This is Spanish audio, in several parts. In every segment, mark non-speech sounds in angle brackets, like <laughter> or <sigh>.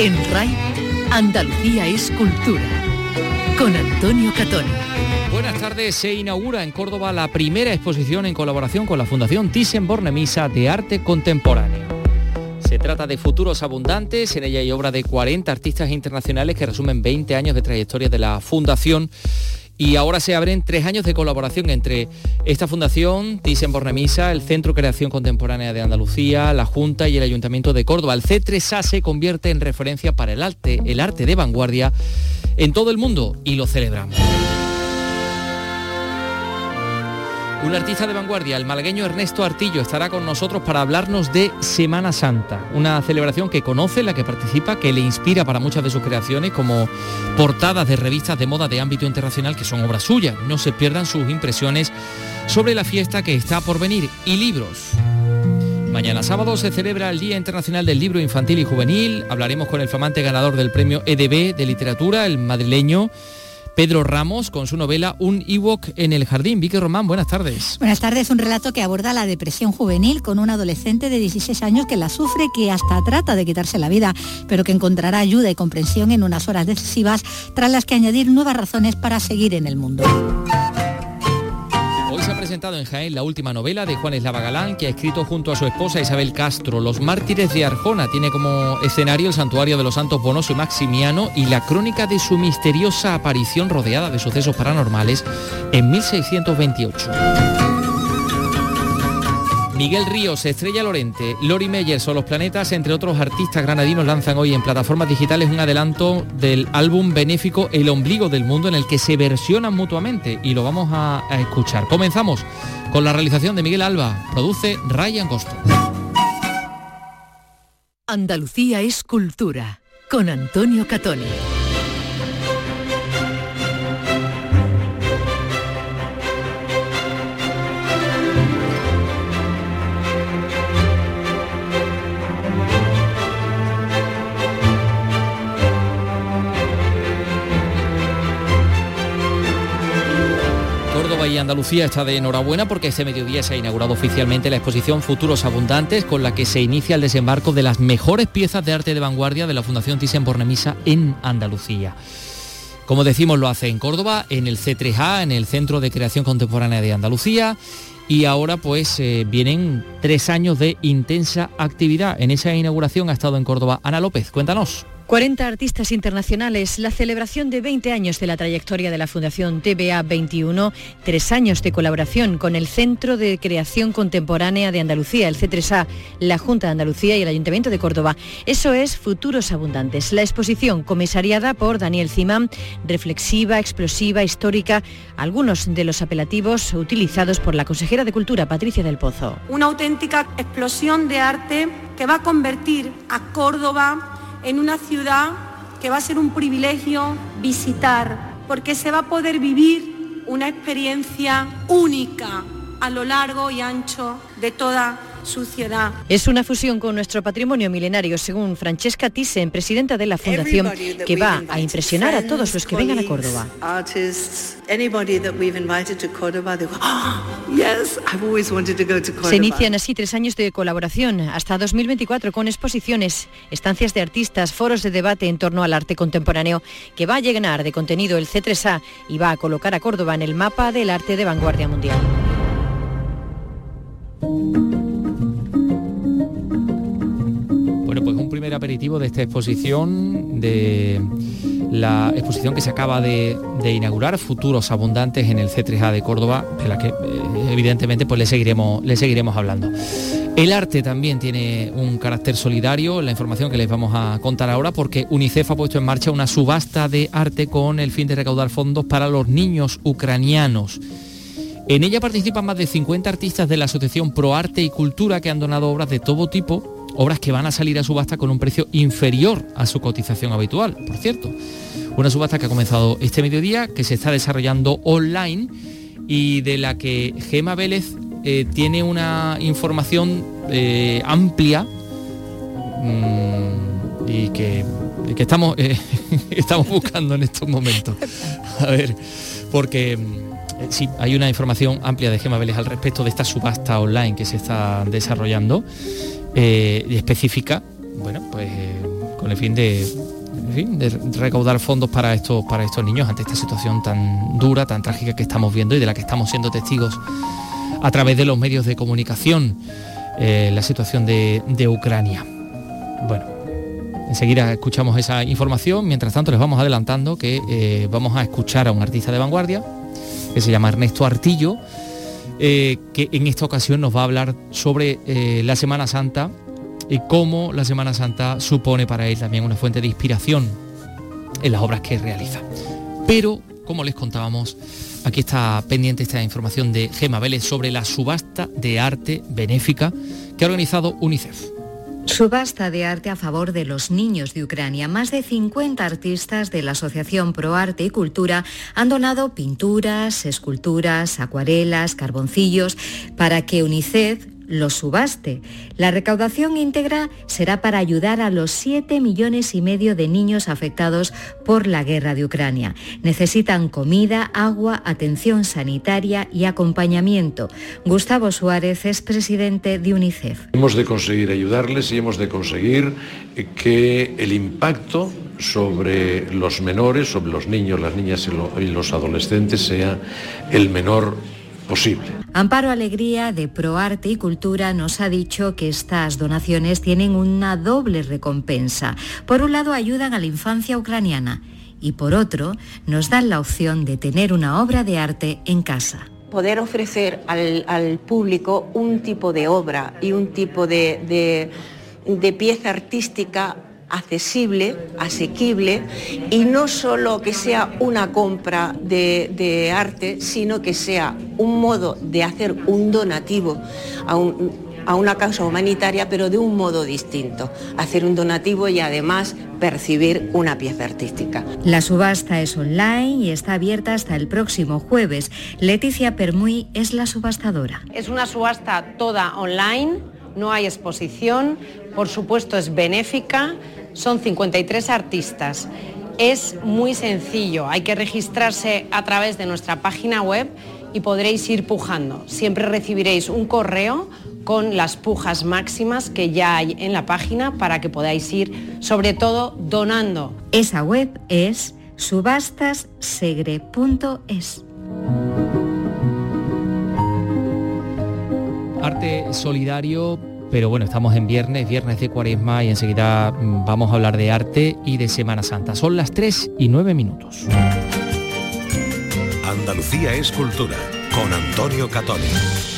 En RAI, Andalucía es cultura. Con Antonio Catón. Buenas tardes, se inaugura en Córdoba la primera exposición en colaboración con la Fundación Thyssen-Bornemisza de Arte Contemporáneo. Se trata de Futuros Abundantes, en ella hay obra de 40 artistas internacionales que resumen 20 años de trayectoria de la Fundación y ahora se abren tres años de colaboración entre esta fundación, Thyssen Bornemisa, el Centro Creación Contemporánea de Andalucía, la Junta y el Ayuntamiento de Córdoba. El C3A se convierte en referencia para el arte, el arte de vanguardia en todo el mundo y lo celebramos. Un artista de vanguardia, el malagueño Ernesto Artillo, estará con nosotros para hablarnos de Semana Santa, una celebración que conoce, la que participa, que le inspira para muchas de sus creaciones, como portadas de revistas de moda de ámbito internacional que son obras suyas. No se pierdan sus impresiones sobre la fiesta que está por venir y libros. Mañana sábado se celebra el Día Internacional del Libro Infantil y Juvenil. Hablaremos con el flamante ganador del premio EDB de literatura, el madrileño Pedro Ramos con su novela Un Ewok en el jardín. Vicky Román, buenas tardes. Buenas tardes, un relato que aborda la depresión juvenil con un adolescente de 16 años que la sufre, que hasta trata de quitarse la vida, pero que encontrará ayuda y comprensión en unas horas decisivas tras las que añadir nuevas razones para seguir en el mundo presentado en Jaén la última novela de Juan Eslava Galán, que ha escrito junto a su esposa Isabel Castro, Los mártires de Arjona. Tiene como escenario el santuario de los santos Bonoso y Maximiano y la crónica de su misteriosa aparición rodeada de sucesos paranormales en 1628. Miguel Ríos, Estrella Lorente, Lori Meyers o Los Planetas, entre otros artistas granadinos, lanzan hoy en plataformas digitales un adelanto del álbum benéfico El Ombligo del Mundo en el que se versionan mutuamente y lo vamos a, a escuchar. Comenzamos con la realización de Miguel Alba, produce Ryan Costo. Andalucía es cultura, con Antonio Catoni. Andalucía está de enhorabuena porque este mediodía se ha inaugurado oficialmente la exposición Futuros Abundantes con la que se inicia el desembarco de las mejores piezas de arte de vanguardia de la Fundación Thyssen-Bornemisza en Andalucía. Como decimos, lo hace en Córdoba, en el C3A, en el Centro de Creación Contemporánea de Andalucía. Y ahora pues eh, vienen tres años de intensa actividad. En esa inauguración ha estado en Córdoba Ana López. Cuéntanos. 40 artistas internacionales, la celebración de 20 años de la trayectoria de la Fundación TBA 21, tres años de colaboración con el Centro de Creación Contemporánea de Andalucía, el C3A, la Junta de Andalucía y el Ayuntamiento de Córdoba. Eso es Futuros Abundantes. La exposición, comisariada por Daniel Zimán, reflexiva, explosiva, histórica, algunos de los apelativos utilizados por la consejera de Cultura, Patricia del Pozo. Una auténtica explosión de arte que va a convertir a Córdoba en una ciudad que va a ser un privilegio visitar, porque se va a poder vivir una experiencia única a lo largo y ancho de toda es una fusión con nuestro patrimonio milenario, según Francesca Thyssen, presidenta de la Fundación, que va a impresionar a todos los que vengan a Córdoba. Se inician así tres años de colaboración hasta 2024 con exposiciones, estancias de artistas, foros de debate en torno al arte contemporáneo que va a llenar de contenido el C3A y va a colocar a Córdoba en el mapa del arte de vanguardia mundial. Aperitivo de esta exposición, de la exposición que se acaba de, inaugurar, Futuros Abundantes en el C3A de Córdoba, de la que eh, evidentemente pues le seguiremos, le seguiremos hablando. El arte también tiene un carácter solidario, la información que les vamos a contar ahora, porque UNICEF ha puesto en marcha una subasta de arte con el fin de recaudar fondos para los niños ucranianos. En ella participan más de 50 artistas de la Asociación Pro Arte y Cultura que han donado obras de todo tipo obras que van a salir a subasta con un precio inferior a su cotización habitual, por cierto. Una subasta que ha comenzado este mediodía, que se está desarrollando online y de la que Gema Vélez eh, tiene una información eh, amplia mm, y que, estamos, eh, <laughs> estamos buscando en estos momentos. A ver, porque sí, hay una información amplia de Gema Vélez al respecto de esta subasta online que se está desarrollando eh, específica, bueno, pues con el fin de, de recaudar fondos para estos, para estos niños ante esta situación tan dura, tan trágica que estamos viendo y de la que estamos siendo testigos a través de los medios de comunicación, eh, la situación de, Ucrania. Bueno, enseguida escuchamos esa información, mientras tanto les vamos adelantando que eh, vamos a escuchar a un artista de vanguardia, que se llama Ernesto Artillo, eh, que en esta ocasión nos va a hablar sobre la Semana Santa y cómo la Semana Santa supone para él también una fuente de inspiración en las obras que realiza. Pero, como les contábamos, aquí está pendiente esta información de Gema Vélez sobre la subasta de arte benéfica que ha organizado UNICEF. Subasta de arte a favor de los niños de Ucrania. Más de 50 artistas de la Asociación Pro Arte y Cultura han donado pinturas, esculturas, acuarelas, carboncillos para que UNICEF lo subaste. La recaudación íntegra será para ayudar a los 7 millones y medio de niños afectados por la guerra de Ucrania. Necesitan comida, agua, atención sanitaria y acompañamiento. Gustavo Suárez es presidente de UNICEF. Hemos de conseguir ayudarles y hemos de conseguir que el impacto sobre los menores, sobre los niños, las niñas y los adolescentes sea el menor posible. Amparo Alegría de ProArte y Cultura nos ha dicho que estas donaciones tienen una doble recompensa. Por un lado ayudan a la infancia ucraniana y por otro nos dan la opción de tener una obra de arte en casa poder ofrecer al, público un tipo de obra y un tipo de, de pieza artística accesible, asequible y no solo que sea una compra de, arte, sino que sea un modo de hacer un donativo a, a una causa humanitaria, pero de un modo distinto. Hacer un donativo y además percibir una pieza artística. La subasta es online y está abierta hasta el próximo jueves. Leticia Permuy es la subastadora. Es una subasta toda online, no hay exposición, por supuesto es benéfica son 53 artistas. Es muy sencillo, hay que registrarse a través de nuestra página web y podréis ir pujando. Siempre recibiréis un correo con las pujas máximas que ya hay en la página para que podáis ir, sobre todo, donando. Esa web es subastassegre.es. Arte solidario pero bueno, estamos en viernes, viernes de cuaresma y enseguida mm, vamos a hablar de arte y de Semana Santa. Son las 3 y 9 minutos. Andalucía es cultura con Antonio Catoni.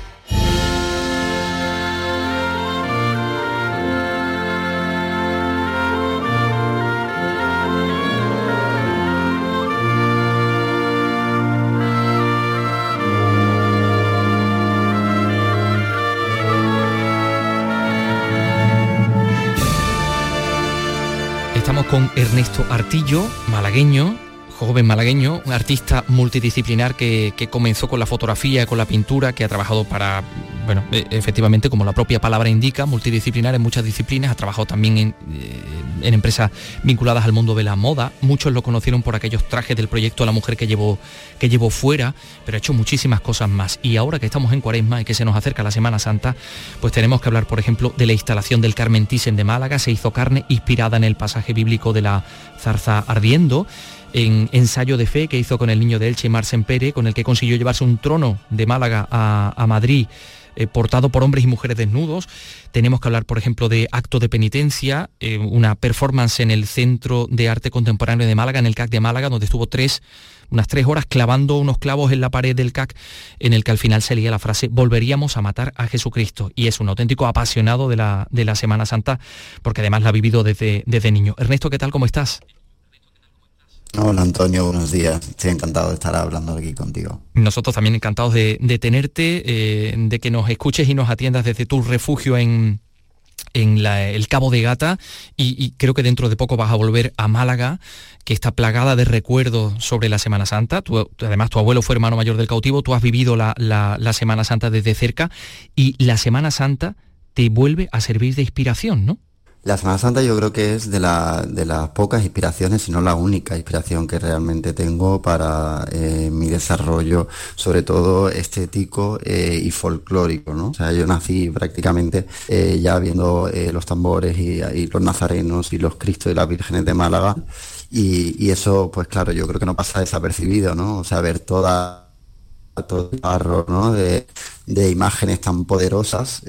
Con Ernesto Artillo, malagueño, joven malagueño, un artista multidisciplinar que, comenzó con la fotografía, con la pintura, que ha trabajado para, bueno, e, efectivamente, como la propia palabra indica, multidisciplinar en muchas disciplinas, ha trabajado también en, eh, empresas vinculadas al mundo de la moda. Muchos lo conocieron por aquellos trajes del proyecto La Mujer que llevó, que llevó fuera, pero ha hecho muchísimas cosas más. Y ahora que estamos en Cuaresma y que se nos acerca la Semana Santa, pues tenemos que hablar, por ejemplo, de la instalación del Carmen Thyssen de Málaga. Se hizo carne inspirada en el pasaje bíblico de la zarza ardiendo en ensayo de fe que hizo con el niño de Elche, Marcen Pere, con el que consiguió llevarse un trono de Málaga a, Madrid. Eh, portado por hombres y mujeres desnudos. Tenemos que hablar, por ejemplo, de Acto de Penitencia, eh, una performance en el Centro de Arte Contemporáneo de Málaga, en el CAC de Málaga, donde estuvo tres, unas tres horas clavando unos clavos en la pared del CAC, en el que al final se leía la frase, volveríamos a matar a Jesucristo. Y es un auténtico apasionado de la, de la Semana Santa, porque además la ha vivido desde, desde niño. Ernesto, ¿qué tal? ¿Cómo estás? Hola Antonio, buenos días. Estoy encantado de estar hablando aquí contigo. Nosotros también encantados de, tenerte, eh, de que nos escuches y nos atiendas desde tu refugio en, el Cabo de Gata y, creo que dentro de poco vas a volver a Málaga, que está plagada de recuerdos sobre la Semana Santa. además, tu abuelo fue hermano mayor del cautivo, tú has vivido la Semana Santa desde cerca y la Semana Santa te vuelve a servir de inspiración, ¿no? La Semana Santa yo creo que es de, las pocas inspiraciones, si no la única inspiración que realmente tengo para eh, mi desarrollo, sobre todo estético eh, y folclórico. ¿no? O sea, yo nací prácticamente eh, ya viendo los tambores y, los nazarenos y los cristos y las vírgenes de Málaga. Y, y, eso, pues claro, yo creo que no pasa desapercibido, ¿no? O sea, ver toda todo el barro ¿no? de, imágenes tan poderosas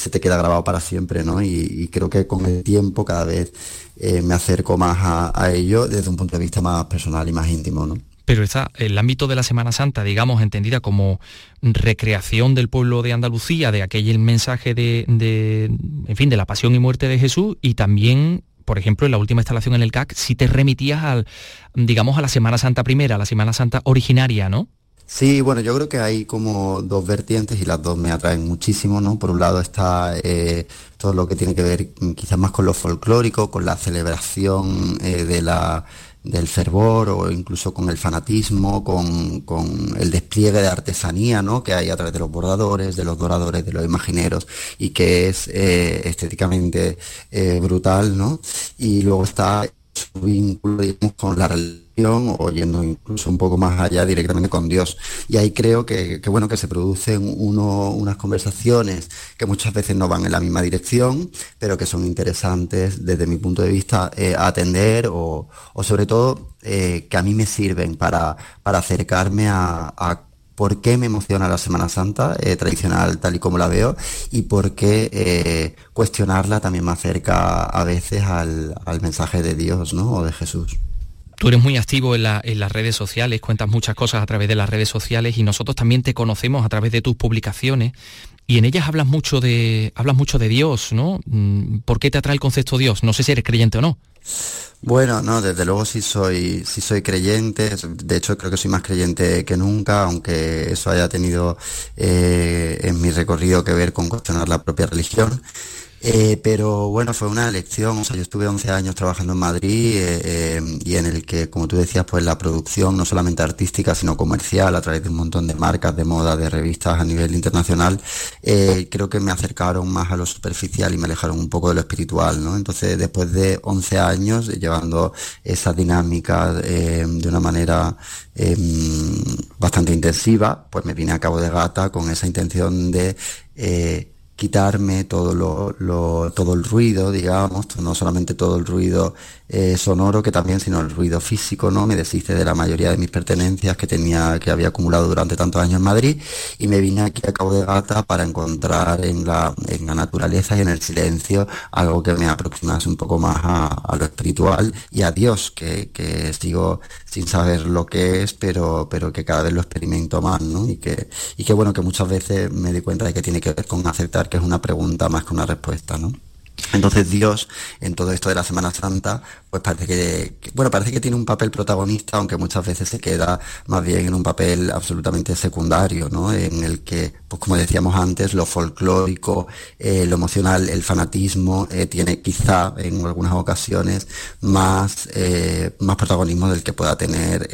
se te queda grabado para siempre, ¿no? Y, creo que con el tiempo cada vez eh, me acerco más a, ello desde un punto de vista más personal y más íntimo, ¿no? Pero está el ámbito de la Semana Santa, digamos, entendida como recreación del pueblo de Andalucía, de aquel mensaje de, de, en fin, de la pasión y muerte de Jesús, y también por ejemplo, en la última instalación en el CAC, si te remitías al, digamos, a la Semana Santa primera, a la Semana Santa originaria, ¿no? Sí, bueno, yo creo que hay como dos vertientes y las dos me atraen muchísimo, ¿no? Por un lado está eh, todo lo que tiene que ver quizás más con lo folclórico, con la celebración eh, de la, del fervor o incluso con el fanatismo, con, el despliegue de artesanía ¿no? que hay a través de los bordadores, de los doradores, de los imagineros y que es eh, estéticamente brutal, ¿no? Y luego está su vínculo con la religión o yendo incluso un poco más allá directamente con Dios. Y ahí creo que, bueno, que se producen unas conversaciones que muchas veces no van en la misma dirección, pero que son interesantes desde mi punto de vista eh, atender o, sobre todo eh, que a mí me sirven para, para acercarme a, por qué me emociona la Semana Santa eh, tradicional tal y como la veo y por qué cuestionarla también me acerca a veces al, mensaje de Dios ¿no? o de Jesús. Tú eres muy activo en, las redes sociales, cuentas muchas cosas a través de las redes sociales y nosotros también te conocemos a través de tus publicaciones y en ellas hablas mucho de, hablas mucho de Dios, ¿no? Mm, ¿Por qué te atrae el concepto Dios? No sé si eres creyente o no. Bueno, no, desde luego sí soy, sí soy creyente, de hecho creo que soy más creyente que nunca, aunque eso haya tenido eh, en mi recorrido que ver con cuestionar la propia religión. Eh, pero bueno, fue una elección, o sea, yo estuve 11 años trabajando en Madrid eh, eh, y en el que, como tú decías, pues la producción, no solamente artística, sino comercial, a través de un montón de marcas, de moda, de revistas a nivel internacional, creo que me acercaron más a lo superficial y me alejaron un poco de lo espiritual, ¿no? Entonces, después de 11 años llevando esa dinámica de una manera bastante intensiva, pues me vine a Cabo de Gata con esa intención de quitarme todo lo, todo el ruido, digamos, no solamente todo el ruido eh, sonoro que también, sino el ruido físico, ¿no? Me deshice de la mayoría de mis pertenencias que tenía, que había acumulado durante tantos años en Madrid y me vine aquí a Cabo de Gata para encontrar en la, en la naturaleza y en el silencio algo que me aproximase un poco más a, lo espiritual y a Dios, que, que, sigo sin saber lo que es, pero, pero que cada vez lo experimento más, ¿no? Y que, y que bueno, que muchas veces me di cuenta de que tiene que ver con aceptar que es una pregunta más que una respuesta, ¿no? Entonces Dios, en todo esto de la Semana Santa, pues parece que, bueno, parece que tiene un papel protagonista, aunque muchas veces se queda más bien en un papel absolutamente secundario, ¿no? En el que, pues como decíamos antes, lo folclórico, eh, lo emocional, el fanatismo, eh, tiene quizá en algunas ocasiones más, eh, más protagonismo del que pueda tener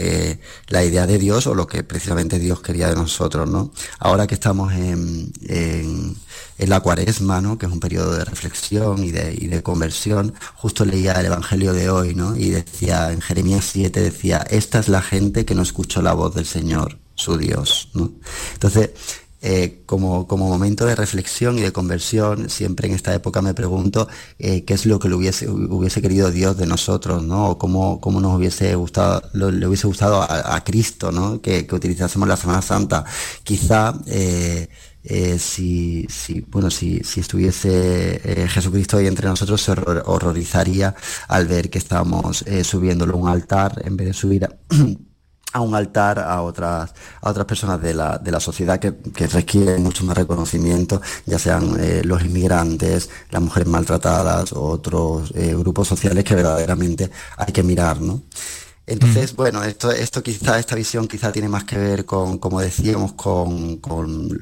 la idea de Dios o lo que precisamente Dios quería de nosotros, ¿no? Ahora que estamos en, en, en la cuaresma, ¿no? Que es un periodo de reflexión y de, y de conversión, justo leía el Evangelio de hoy, ¿no? Y decía, en Jeremías 7 decía, esta es la gente que no escuchó la voz del Señor, su Dios, ¿no? Entonces, eh, como, como, momento de reflexión y de conversión, siempre en esta época me pregunto eh, qué es lo que hubiese, hubiese querido Dios de nosotros, ¿no? O cómo, cómo nos hubiese gustado, le hubiese gustado a, Cristo, ¿no? Que, que, utilizásemos la Semana Santa. Quizá eh, eh, si, si, bueno, si, si estuviese eh, Jesucristo ahí entre nosotros, se horrorizaría al ver que estábamos eh, subiéndolo a un altar en vez de subir a, <clears throat> un altar a otras, a otras personas de la, de la sociedad que, que requieren mucho más reconocimiento, ya sean los inmigrantes, las mujeres maltratadas otros grupos sociales que verdaderamente hay que mirar, ¿no? Entonces, bueno, esto, esto quizá, esta visión quizá tiene más que ver con, como decíamos, con,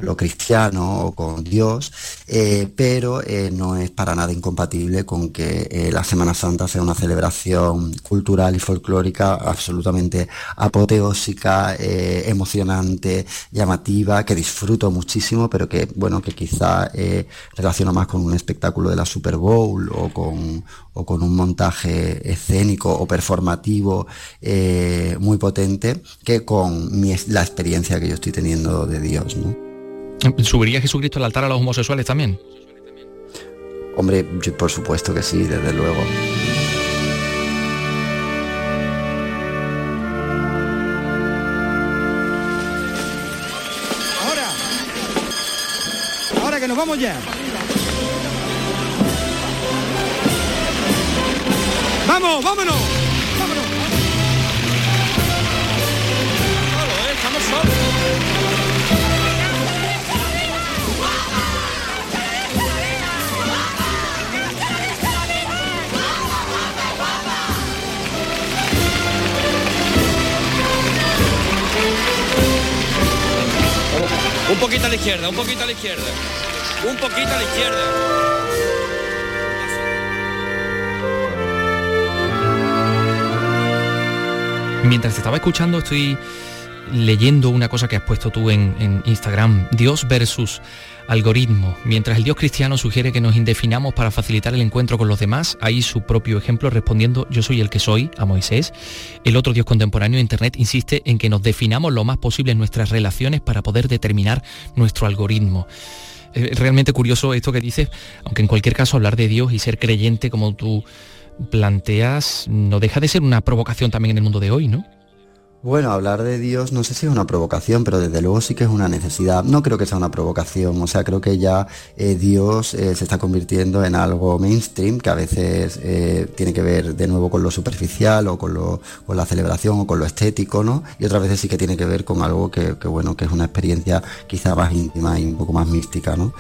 lo cristiano o con Dios, eh, pero eh, no es para nada incompatible con que eh, la Semana Santa sea una celebración cultural y folclórica absolutamente apoteósica, emocionante, llamativa, que disfruto muchísimo, pero que, bueno, que quizá relaciono más con un espectáculo de la Super Bowl o con, o con un montaje escénico o performativo eh, muy potente que con mi, la experiencia que yo estoy teniendo de Dios. ¿no? ¿Subiría Jesucristo al altar a los homosexuales también? Hombre, por supuesto que sí, desde luego. Ahora, ahora que nos vamos ya. ¡Vamos! ¡Vámonos! Un poquito a la izquierda, un poquito a la izquierda. Un poquito a la izquierda. Mientras estaba escuchando estoy leyendo una cosa que has puesto tú en, Instagram, Dios versus algoritmo. Mientras el Dios cristiano sugiere que nos indefinamos para facilitar el encuentro con los demás, hay su propio ejemplo respondiendo yo soy el que soy a Moisés. El otro Dios contemporáneo, Internet, insiste en que nos definamos lo más posible en nuestras relaciones para poder determinar nuestro algoritmo. Es realmente curioso esto que dices, aunque en cualquier caso hablar de Dios y ser creyente como tú planteas no deja de ser una provocación también en el mundo de hoy, ¿no? Bueno, hablar de Dios no sé si es una provocación, pero desde luego sí que es una necesidad. No creo que sea una provocación, o sea, creo que ya eh, Dios eh, se está convirtiendo en algo mainstream, que a veces eh, tiene que ver de nuevo con lo superficial o con, lo, con la celebración o con lo estético, ¿no? Y otras veces sí que tiene que ver con algo que, bueno, que es una experiencia quizá más íntima y un poco más mística, ¿no?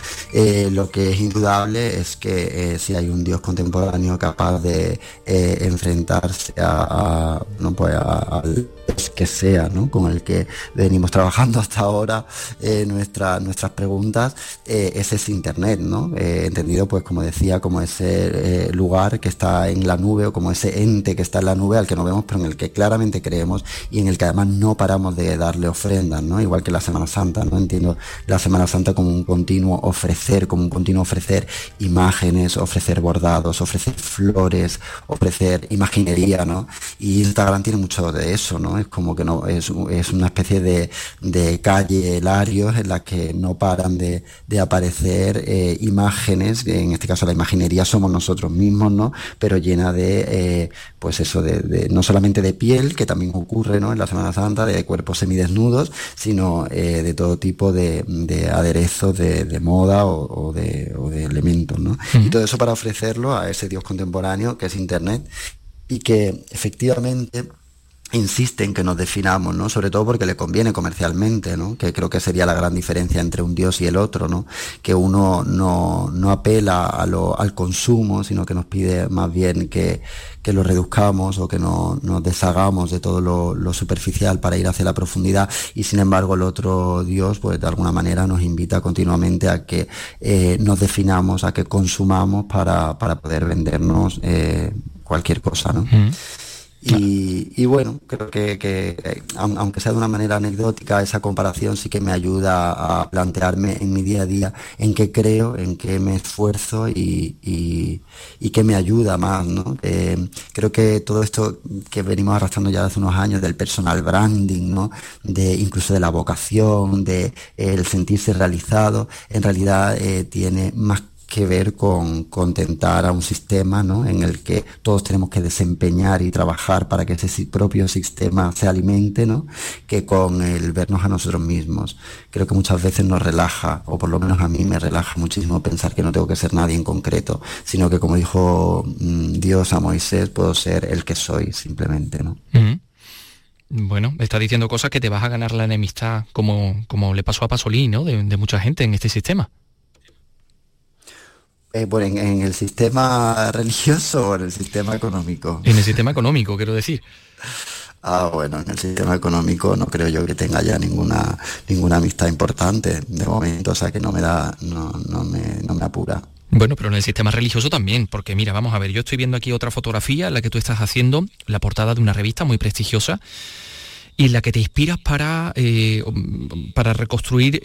lo que es indudable es que si hay un Dios contemporáneo capaz de enfrentarse a, no, pues al que sea, ¿no? Con el que venimos trabajando hasta ahora eh, nuestras preguntas, eh, ese es Internet, ¿no? Eh, entendido, pues como decía, como ese lugar que está en la nube o como ese ente que está en la nube al que no vemos, pero en el que claramente creemos y en el que además no paramos de darle ofrendas, ¿no? Igual que la Semana Santa, ¿no? Entiendo la Semana Santa como un continuo ofrecer, como un continuo ofrecer imágenes, ofrecer bordados, ofrecer flores, ofrecer imaginería, ¿no? Y Instagram tiene mucho de eso, ¿no? Es como como que no es, una especie de, de, calle Larios en la que no paran de, aparecer eh, imágenes, en este caso la imaginería somos nosotros mismos, ¿no? Pero llena de, eh, pues eso, de, no solamente de piel, que también ocurre, ¿no? En la Semana Santa, de cuerpos semidesnudos, sino eh, de todo tipo de, aderezos de, moda o, de, elementos, ¿no? Y todo eso para ofrecerlo a ese Dios contemporáneo que es Internet y que efectivamente insiste en que nos definamos, ¿no? Sobre todo porque le conviene comercialmente, ¿no? Que creo que sería la gran diferencia entre un Dios y el otro, ¿no? Que uno no, no apela a lo, al consumo, sino que nos pide más bien que, que lo reduzcamos o que no, nos deshagamos de todo lo, superficial para ir hacia la profundidad y sin embargo el otro Dios, pues de alguna manera nos invita continuamente a que eh, nos definamos, a que consumamos para, para poder vendernos eh, cualquier cosa, ¿no? Y, bueno, creo que, eh, aunque sea de una manera anecdótica, esa comparación sí que me ayuda a plantearme en mi día a día en qué creo, en qué me esfuerzo y, y, qué me ayuda más. ¿no? Eh, creo que todo esto que venimos arrastrando ya hace unos años del personal branding, ¿no? de incluso de la vocación, de el sentirse realizado, en realidad eh, tiene más que ver con contentar a un sistema ¿no? en el que todos tenemos que desempeñar y trabajar para que ese propio sistema se alimente, ¿no? que con el vernos a nosotros mismos. Creo que muchas veces nos relaja, o por lo menos a mí me relaja muchísimo pensar que no tengo que ser nadie en concreto, sino que como dijo mm, Dios a Moisés, puedo ser el que soy simplemente. ¿no? Bueno, está diciendo cosas que te vas a ganar la enemistad como, como le pasó a Pasolini, ¿no? de mucha gente en este sistema. Eh, bueno, en, el sistema religioso o en el sistema económico. En el sistema económico, quiero decir. Ah, bueno, en el sistema económico no creo yo que tenga ya ninguna ninguna amistad importante de momento, o sea que no me da, no, no, me, no me apura. Bueno, pero en el sistema religioso también, porque mira, vamos a ver, yo estoy viendo aquí otra fotografía, la que tú estás haciendo, la portada de una revista muy prestigiosa, y en la que te inspiras para, eh, para reconstruir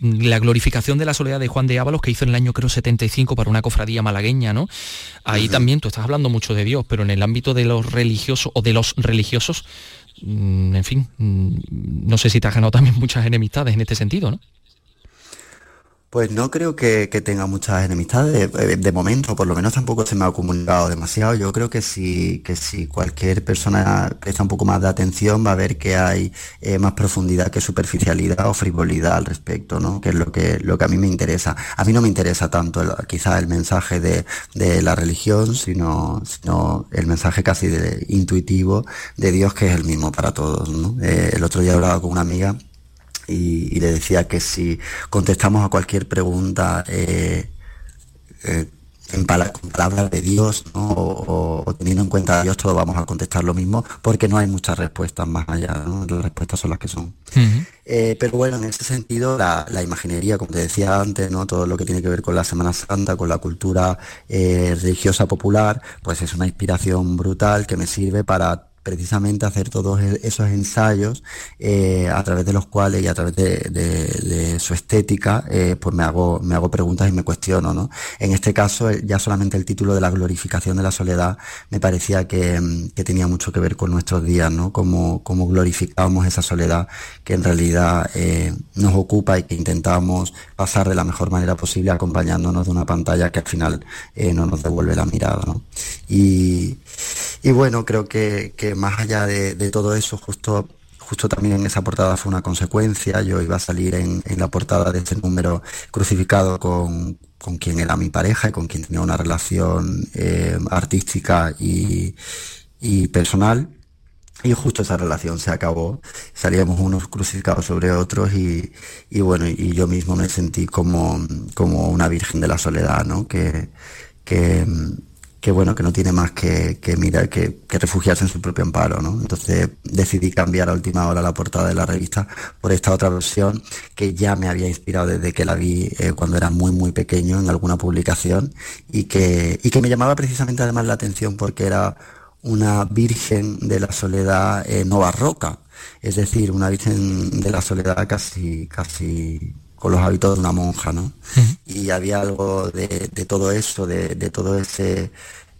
la glorificación de la soledad de Juan de Ábalos que hizo en el año creo 75 para una cofradía malagueña, ¿no? Ahí también tú estás hablando mucho de Dios, pero en el ámbito de los religiosos o de los religiosos, mm, en fin, mm, no sé si te has ganado también muchas enemistades en este sentido, ¿no? Pues no creo que, tenga muchas enemistades, de, de, momento, por lo menos tampoco se me ha comunicado demasiado. Yo creo que si, si cualquier persona presta un poco más de atención va a ver que hay eh, más profundidad que superficialidad o frivolidad al respecto, ¿no? Que es lo que, lo que a mí me interesa. A mí no me interesa tanto quizá el mensaje de, la religión, sino, sino el mensaje casi de, intuitivo de Dios que es el mismo para todos, eh, el otro día hablaba con una amiga y, le decía que si contestamos a cualquier pregunta eh, eh, en con palabras de Dios o, teniendo en cuenta a Dios, todos vamos a contestar lo mismo porque no hay muchas respuestas más allá, las respuestas son las que son. Eh, pero bueno, en ese sentido, la, imaginería, como te decía antes, ¿no? todo lo que tiene que ver con la Semana Santa, con la cultura religiosa popular, pues es una inspiración brutal que me sirve para precisamente hacer todos e-, esos ensayos eh, a través de los cuales y a través de, su estética eh, pues me hago me hago preguntas y me cuestiono ¿no? en este caso ya solamente el título de la glorificación de la soledad me parecía que, mm, tenía mucho que ver con nuestros días ¿no? como, como glorificamos esa soledad que en realidad eh, nos ocupa y que intentamos pasar de la mejor manera posible acompañándonos de una pantalla que al final no nos devuelve la mirada ¿no? y, y bueno creo que más allá de, todo eso, justo justo también en esa portada fue una consecuencia. Yo iba a salir en, la portada de este número crucificado con, quien era mi pareja y con quien tenía una relación eh, artística y, personal. Y justo esa relación se acabó. Salíamos unos crucificados sobre otros y, bueno, y yo mismo me sentí como, como una virgen de la soledad, ¿no? Que, que, que bueno, que no tiene más que, mirar, que, refugiarse en su propio amparo, ¿no? Entonces decidí cambiar a última hora la portada de la revista por esta otra versión que ya me había inspirado desde que la vi eh, cuando era muy muy pequeño en alguna publicación y que, y que me llamaba precisamente además la atención porque era una virgen de la soledad eh, no barroca, es decir, una virgen de la soledad casi, casi con los hábitos de una monja, ¿no? Y había algo de, todo eso, de, todo ese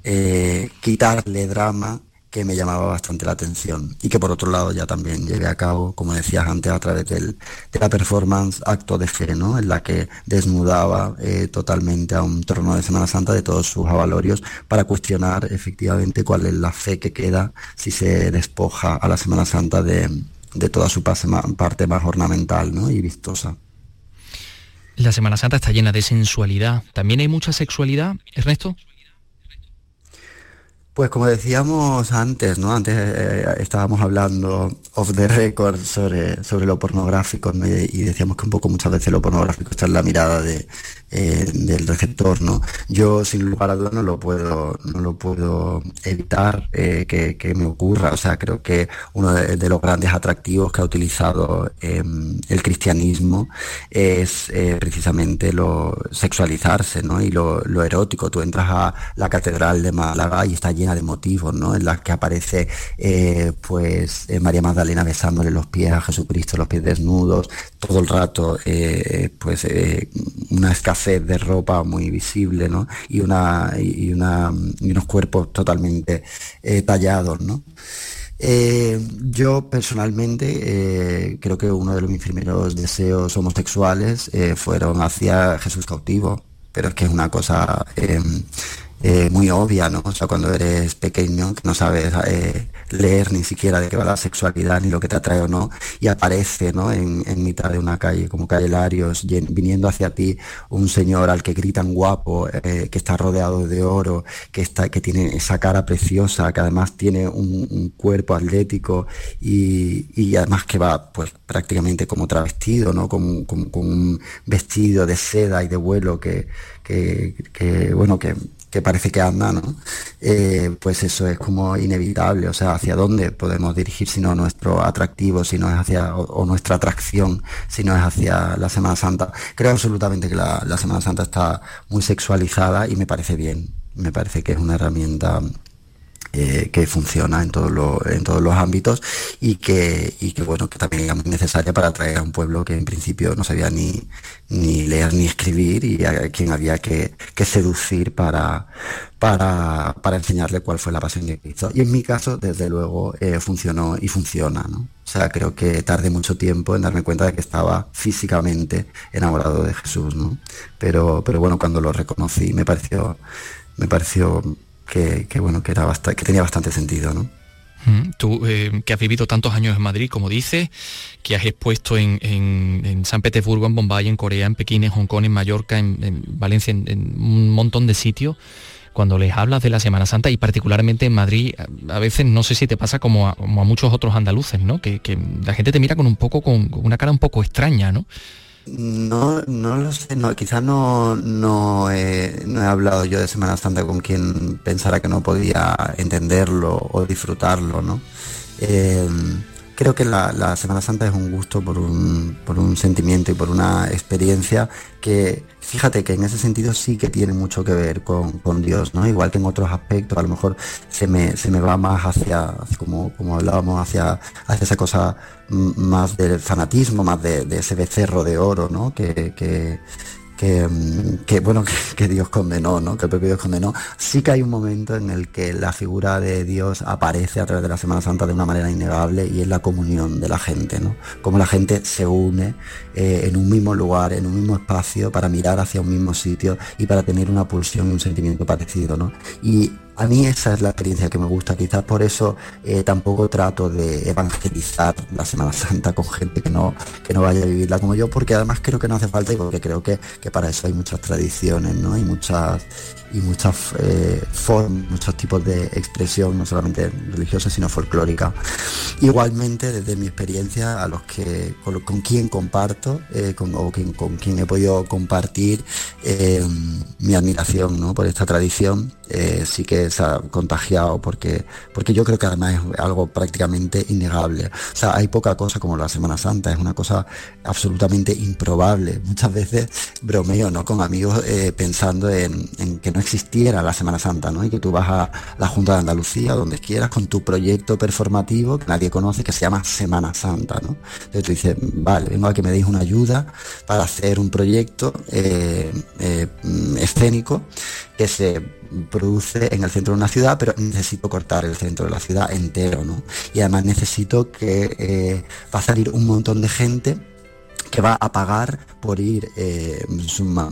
eh, quitarle drama que me llamaba bastante la atención y que por otro lado ya también llevé a cabo, como decías antes, a través del, de la performance Acto de Fe, ¿no? en la que desnudaba eh, totalmente a un trono de Semana Santa de todos sus avalorios para cuestionar efectivamente cuál es la fe que queda si se despoja a la Semana Santa de, toda su parte más ornamental ¿no? y vistosa. La Semana Santa está llena de sensualidad. ¿También hay mucha sexualidad, Ernesto? Pues como decíamos antes, ¿no? Antes eh, estábamos hablando off the record sobre, sobre lo pornográfico y decíamos que un poco muchas veces lo pornográfico está en la mirada de, eh, del receptor, ¿no? Yo sin lugar a dudas no lo puedo, no lo puedo evitar eh, que, me ocurra. O sea, creo que uno de, los grandes atractivos que ha utilizado em, el cristianismo es eh, precisamente lo sexualizarse, ¿no? Y lo, erótico. Tú entras a la catedral de Málaga y está llena de motivos, ¿no? En las que aparece pues María Magdalena besándole los pies a Jesucristo, los pies desnudos, todo el rato, pues una de ropa muy visible, ¿no? Y, una, y, una, y unos cuerpos totalmente eh, tallados, ¿no? Eh, yo personalmente eh, creo que uno de mis primeros deseos homosexuales fueron hacia Jesús cautivo, pero es que es una cosa eh, muy obvia, ¿no? O sea, cuando eres pequeño, que no sabes eh, leer ni siquiera de qué va la sexualidad, ni lo que te atrae o no, y aparece, ¿no? En, mitad de una calle, como calle Larios, viniendo hacia ti un señor al que gritan guapo, eh, que está rodeado de oro, que, está, que tiene esa cara preciosa, que además tiene un, cuerpo atlético y, además que va, pues, prácticamente como travestido, ¿no? Con, un vestido de seda y de vuelo que, bueno, que que parece que anda, ¿no? Eh, pues eso es como inevitable, o sea, hacia dónde podemos dirigir si no nuestro atractivo, si no es hacia, o, nuestra atracción, si no es hacia la Semana Santa. Creo absolutamente que la, la Semana Santa está muy sexualizada y me parece bien, me parece que es una herramienta eh, que funciona en, todos los, en todos los ámbitos y que, y que bueno que también es muy necesaria para atraer a un pueblo que en principio no sabía ni, ni leer ni escribir y a quien había que, que seducir para, para, para, enseñarle cuál fue la pasión de Cristo. Y en mi caso, desde luego, eh, funcionó y funciona, ¿no? O sea, creo que tardé mucho tiempo en darme cuenta de que estaba físicamente enamorado de Jesús, ¿no? Pero, pero bueno, cuando lo reconocí me pareció, me pareció que, bueno, que, era que tenía bastante sentido, ¿no? Tú, eh, que has vivido tantos años en Madrid, como dices, que has expuesto en, San Petersburgo, en Bombay, en Corea, en Pekín, en Hong Kong, en Mallorca, en, Valencia, en, un montón de sitios, cuando les hablas de la Semana Santa y particularmente en Madrid, a, veces no sé si te pasa como a, muchos otros andaluces, ¿no? Que, la gente te mira con un poco, con una cara un poco extraña, ¿no? No, no lo sé, no, quizás no, no, no he hablado yo de Semana Santa con quien pensara que no podía entenderlo o disfrutarlo, ¿no? Eh, creo que la, Semana Santa es un gusto por un, por un sentimiento y por una experiencia que, fíjate que en ese sentido sí que tiene mucho que ver con, Dios, ¿no? Igual que en otros aspectos, a lo mejor se me, se me va más hacia, como, como hablábamos, hacia, hacia esa cosa más del fanatismo, más de, ese becerro de oro, ¿no? que, que, bueno, <laughs> que, Dios condenó, ¿no? Que el propio Dios condenó. Sí que hay un momento en el que la figura de Dios aparece a través de la Semana Santa de una manera innegable y es la comunión de la gente, ¿no? Como la gente se une eh, en un mismo lugar, en un mismo espacio, para mirar hacia un mismo sitio y para tener una pulsión y un sentimiento parecido, ¿no? Y a mí esa es la experiencia que me gusta, quizás por eso eh, tampoco trato de evangelizar la Semana Santa con gente que no, que no vaya a vivirla como yo, porque además creo que no hace falta y porque creo que, que para eso hay muchas tradiciones, ¿no? Hay muchas y muchas eh, formas, muchos tipos de expresión, no solamente religiosa, sino folclórica. Igualmente, desde mi experiencia, a los que con, quien comparto eh, con, o con quien he podido compartir eh, mi admiración ¿no? por esta tradición, sí que se ha contagiado porque, porque yo creo que además es algo prácticamente innegable. O sea, hay poca cosa como la Semana Santa, es una cosa absolutamente improbable. Muchas veces bromeo ¿no? con amigos pensando en, en que no existiera la Semana Santa, ¿no? Y que tú vas a la Junta de Andalucía, donde quieras, con tu proyecto performativo que nadie conoce, que se llama Semana Santa, ¿no? Entonces tú dices, vale, vengo a que me deis una ayuda para hacer un proyecto eh, eh, escénico que se produce en el centro de una ciudad, pero necesito cortar el centro de la ciudad entero, ¿no? Y además necesito que eh, va a salir un montón de gente que va a pagar por ir eh,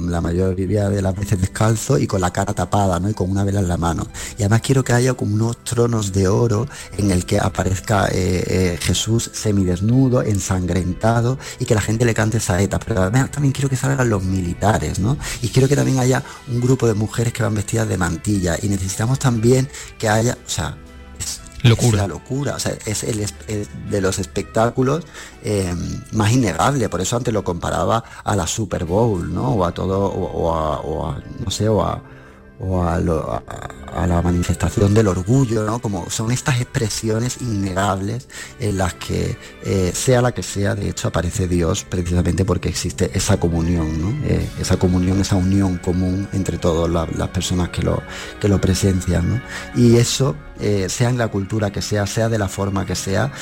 la mayoría de las veces descalzo y con la cara tapada, ¿no? Y con una vela en la mano. Y además quiero que haya como unos tronos de oro en el que aparezca eh, eh, Jesús semidesnudo, ensangrentado y que la gente le cante saetas. Pero además también quiero que salgan los militares, ¿no? Y quiero que también haya un grupo de mujeres que van vestidas de mantilla. Y necesitamos también que haya, o sea, locura. Es la locura, o sea, es el, de los espectáculos eh, más innegable, por eso antes lo comparaba a la Super Bowl, ¿no? O a todo, o, o a no sé, o a o a, la manifestación del orgullo, ¿no? Como son estas expresiones innegables en las que, eh, sea la que sea, de hecho aparece Dios precisamente porque existe esa comunión, ¿no? Eh, esa comunión, esa unión común entre todas las personas que lo, que lo presencian, ¿no? Y eso, eh, sea en la cultura que sea, sea de la forma que sea,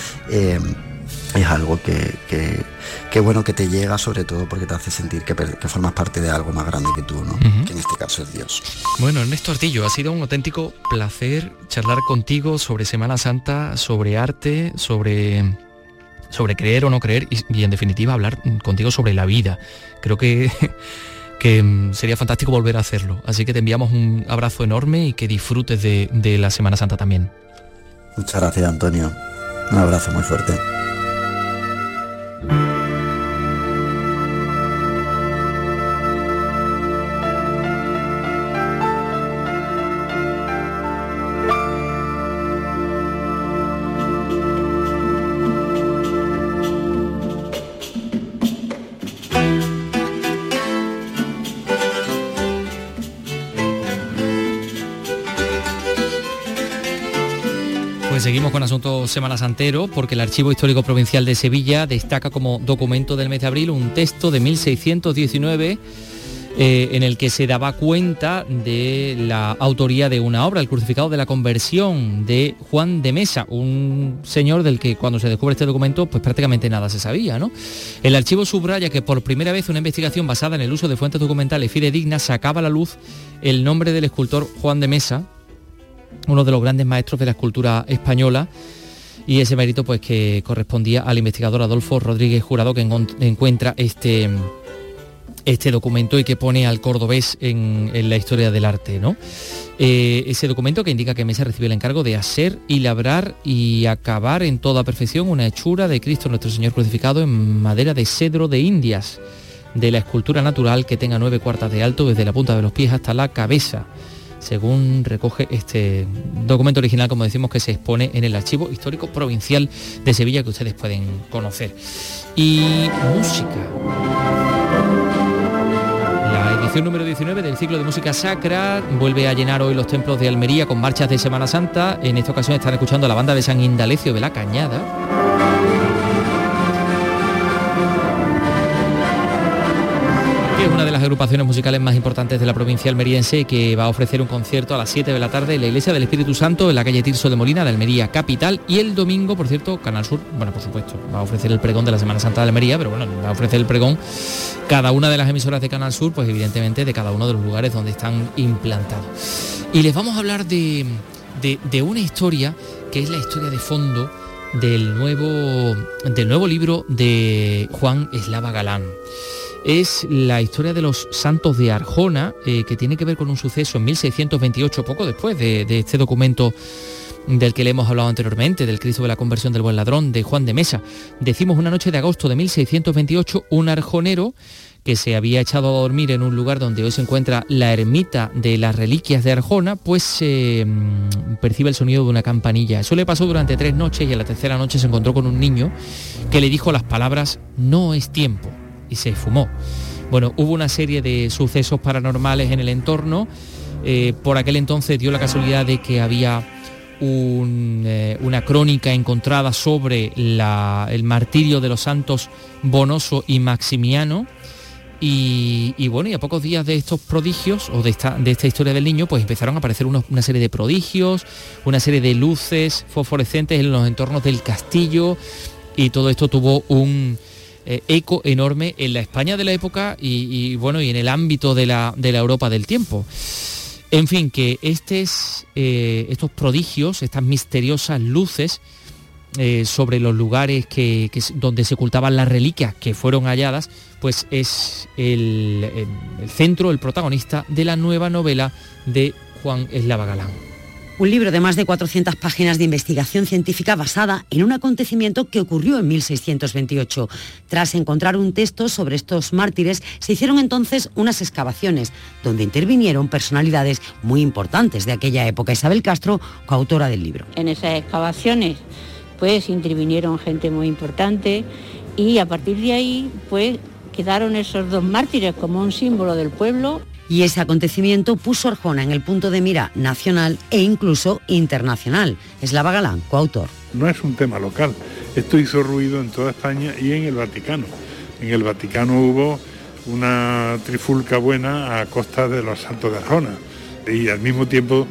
es algo que, que, bueno que te llega sobre todo porque te hace sentir que, formas parte de algo más grande que tú, ¿no? Que en este caso es Dios. Bueno, Ernesto Artillo, ha sido un auténtico placer charlar contigo sobre Semana Santa, sobre arte, sobre sobre creer o no creer y, en definitiva hablar contigo sobre la vida. Creo que, <laughs> que mm, sería fantástico volver a hacerlo. Así que te enviamos un abrazo enorme y que disfrutes de, de la Semana Santa también. Muchas gracias, Antonio. Un abrazo muy fuerte. thank you seguimos con asuntos Semana Santero porque el Archivo Histórico Provincial de Sevilla destaca como documento del mes de abril un texto de 1619 eh, en el que se daba cuenta de la autoría de una obra, el crucificado de la conversión de Juan de Mesa, un señor del que cuando se descubre este documento pues prácticamente nada se sabía. ¿no? El archivo subraya que por primera vez una investigación basada en el uso de fuentes documentales fidedignas sacaba a la luz el nombre del escultor Juan de Mesa, uno de los grandes maestros de la escultura española y ese mérito pues que correspondía al investigador Adolfo Rodríguez Jurado que encuentra este este documento y que pone al cordobés en, la historia del arte, ¿no? Eh, ese documento que indica que Mesa recibe el encargo de hacer y labrar y acabar en toda perfección una hechura de Cristo nuestro Señor crucificado en madera de cedro de Indias, de la escultura natural que tenga nueve cuartas de alto desde la punta de los pies hasta la cabeza según recoge este documento original, como decimos, que se expone en el Archivo Histórico Provincial de Sevilla, que ustedes pueden conocer. Y música edición número 19 del ciclo de música sacra vuelve a llenar hoy los templos de Almería con marchas de Semana Santa. En esta ocasión están escuchando a la banda de San Indalecio de la Cañada. Es una de las agrupaciones musicales más importantes de la provincia almeriense que va a ofrecer un concierto a las 7 de la tarde en la Iglesia del Espíritu Santo en la calle Tirso de Molina de Almería capital y el domingo, por cierto, Canal Sur, bueno, por supuesto, va a ofrecer el pregón de la Semana Santa de Almería, pero bueno, va a ofrecer el pregón cada una de las emisoras de Canal Sur, pues evidentemente de cada uno de los lugares donde están implantados. Y les vamos a hablar de, de una historia que es la historia de fondo del nuevo, del nuevo libro de Juan Eslava Galán es la historia de los santos de Arjona, eh, que tiene que ver con un suceso en 1628, poco después de, este documento del que le hemos hablado anteriormente, del Cristo de la conversión del buen ladrón, de Juan de Mesa. Decimos una noche de agosto de 1628, un arjonero que se había echado a dormir en un lugar donde hoy se encuentra la ermita de las reliquias de Arjona, pues mm, percibe el sonido de una campanilla. Eso le pasó durante tres noches y en la tercera noche se encontró con un niño que le dijo las palabras, no es tiempo y se fumó. Bueno, hubo una serie de sucesos paranormales en el entorno. Eh, por aquel entonces dio la casualidad de que había eh, una crónica encontrada sobre el martirio de los santos Bonoso y Maximiano. Y, bueno, y a pocos días de estos prodigios, o de esta, de esta historia del niño, pues empezaron a aparecer una serie de prodigios, una serie de luces fosforescentes en los entornos del castillo, y todo esto tuvo un, eh, eco enorme en la España de la época y, bueno, y en el ámbito de la, de la, Europa del tiempo. En fin, que eh, estos prodigios, estas misteriosas luces eh, sobre los lugares que, donde se ocultaban las reliquias que fueron halladas, pues es el, el centro, el protagonista de la nueva novela de Juan Eslava Galán. Un libro de más de 400 páginas de investigación científica basada en un acontecimiento que ocurrió en 1628. Tras encontrar un texto sobre estos mártires, se hicieron entonces unas excavaciones donde intervinieron personalidades muy importantes de aquella época. Isabel Castro, coautora del libro. En esas excavaciones pues intervinieron gente muy importante y a partir de ahí pues quedaron esos dos mártires como un símbolo del pueblo y ese acontecimiento puso Arjona en el punto de mira nacional e incluso internacional. Eslava Galán, coautor. No es un tema local, esto hizo ruido en toda España y en el Vaticano. En el Vaticano hubo una trifulca buena a costa de los santos de Arjona y al mismo tiempo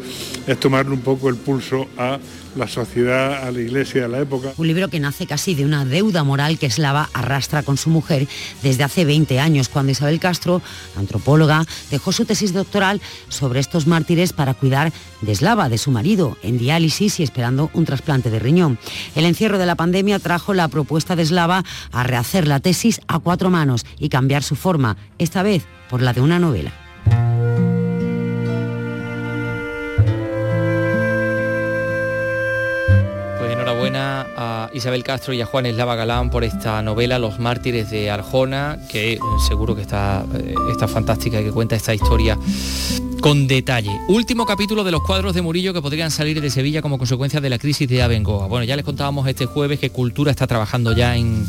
es tomarle un poco el pulso a la sociedad, a la iglesia de la época. Un libro que nace casi de una deuda moral que Slava arrastra con su mujer desde hace 20 años, cuando Isabel Castro, antropóloga, dejó su tesis doctoral sobre estos mártires para cuidar de Slava, de su marido, en diálisis y esperando un trasplante de riñón. El encierro de la pandemia trajo la propuesta de Slava a rehacer la tesis a cuatro manos y cambiar su forma, esta vez por la de una novela. Enhorabuena a Isabel Castro y a Juan Eslava Galán por esta novela Los mártires de Arjona, que eh, seguro que está, eh, está fantástica y que cuenta esta historia con detalle. Último capítulo de los cuadros de Murillo que podrían salir de Sevilla como consecuencia de la crisis de Abengoa. Bueno, ya les contábamos este jueves que Cultura está trabajando ya en,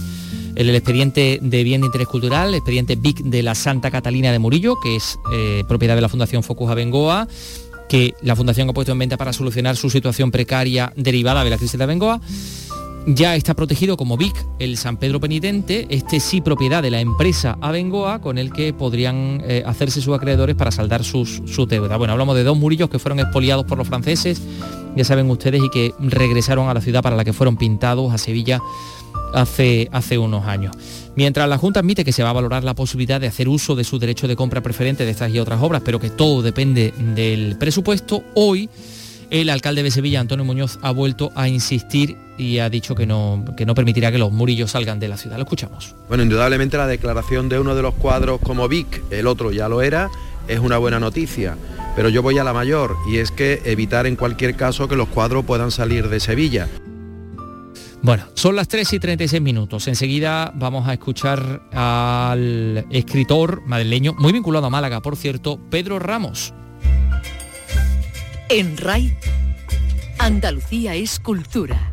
el expediente de bien de interés cultural, el expediente BIC de la Santa Catalina de Murillo, que es eh, propiedad de la Fundación Focus Abengoa que la Fundación ha puesto en venta para solucionar su situación precaria derivada de la crisis de Abengoa. Ya está protegido como BIC el San Pedro Penitente, este sí propiedad de la empresa Abengoa, con el que podrían eh, hacerse sus acreedores para saldar sus, su deuda. Bueno, hablamos de dos murillos que fueron expoliados por los franceses, ya saben ustedes, y que regresaron a la ciudad para la que fueron pintados, a Sevilla, hace, hace unos años. Mientras la Junta admite que se va a valorar la posibilidad de hacer uso de su derecho de compra preferente de estas y otras obras, pero que todo depende del presupuesto, hoy el alcalde de Sevilla, Antonio Muñoz, ha vuelto a insistir y ha dicho que no, que no permitirá que los murillos salgan de la ciudad. Lo escuchamos. Bueno, indudablemente la declaración de uno de los cuadros como Vic, el otro ya lo era, es una buena noticia. Pero yo voy a la mayor y es que evitar en cualquier caso que los cuadros puedan salir de Sevilla. Bueno, son las 3 y 36 minutos. Enseguida vamos a escuchar al escritor madrileño, muy vinculado a Málaga, por cierto, Pedro Ramos. En RAI, Andalucía es cultura.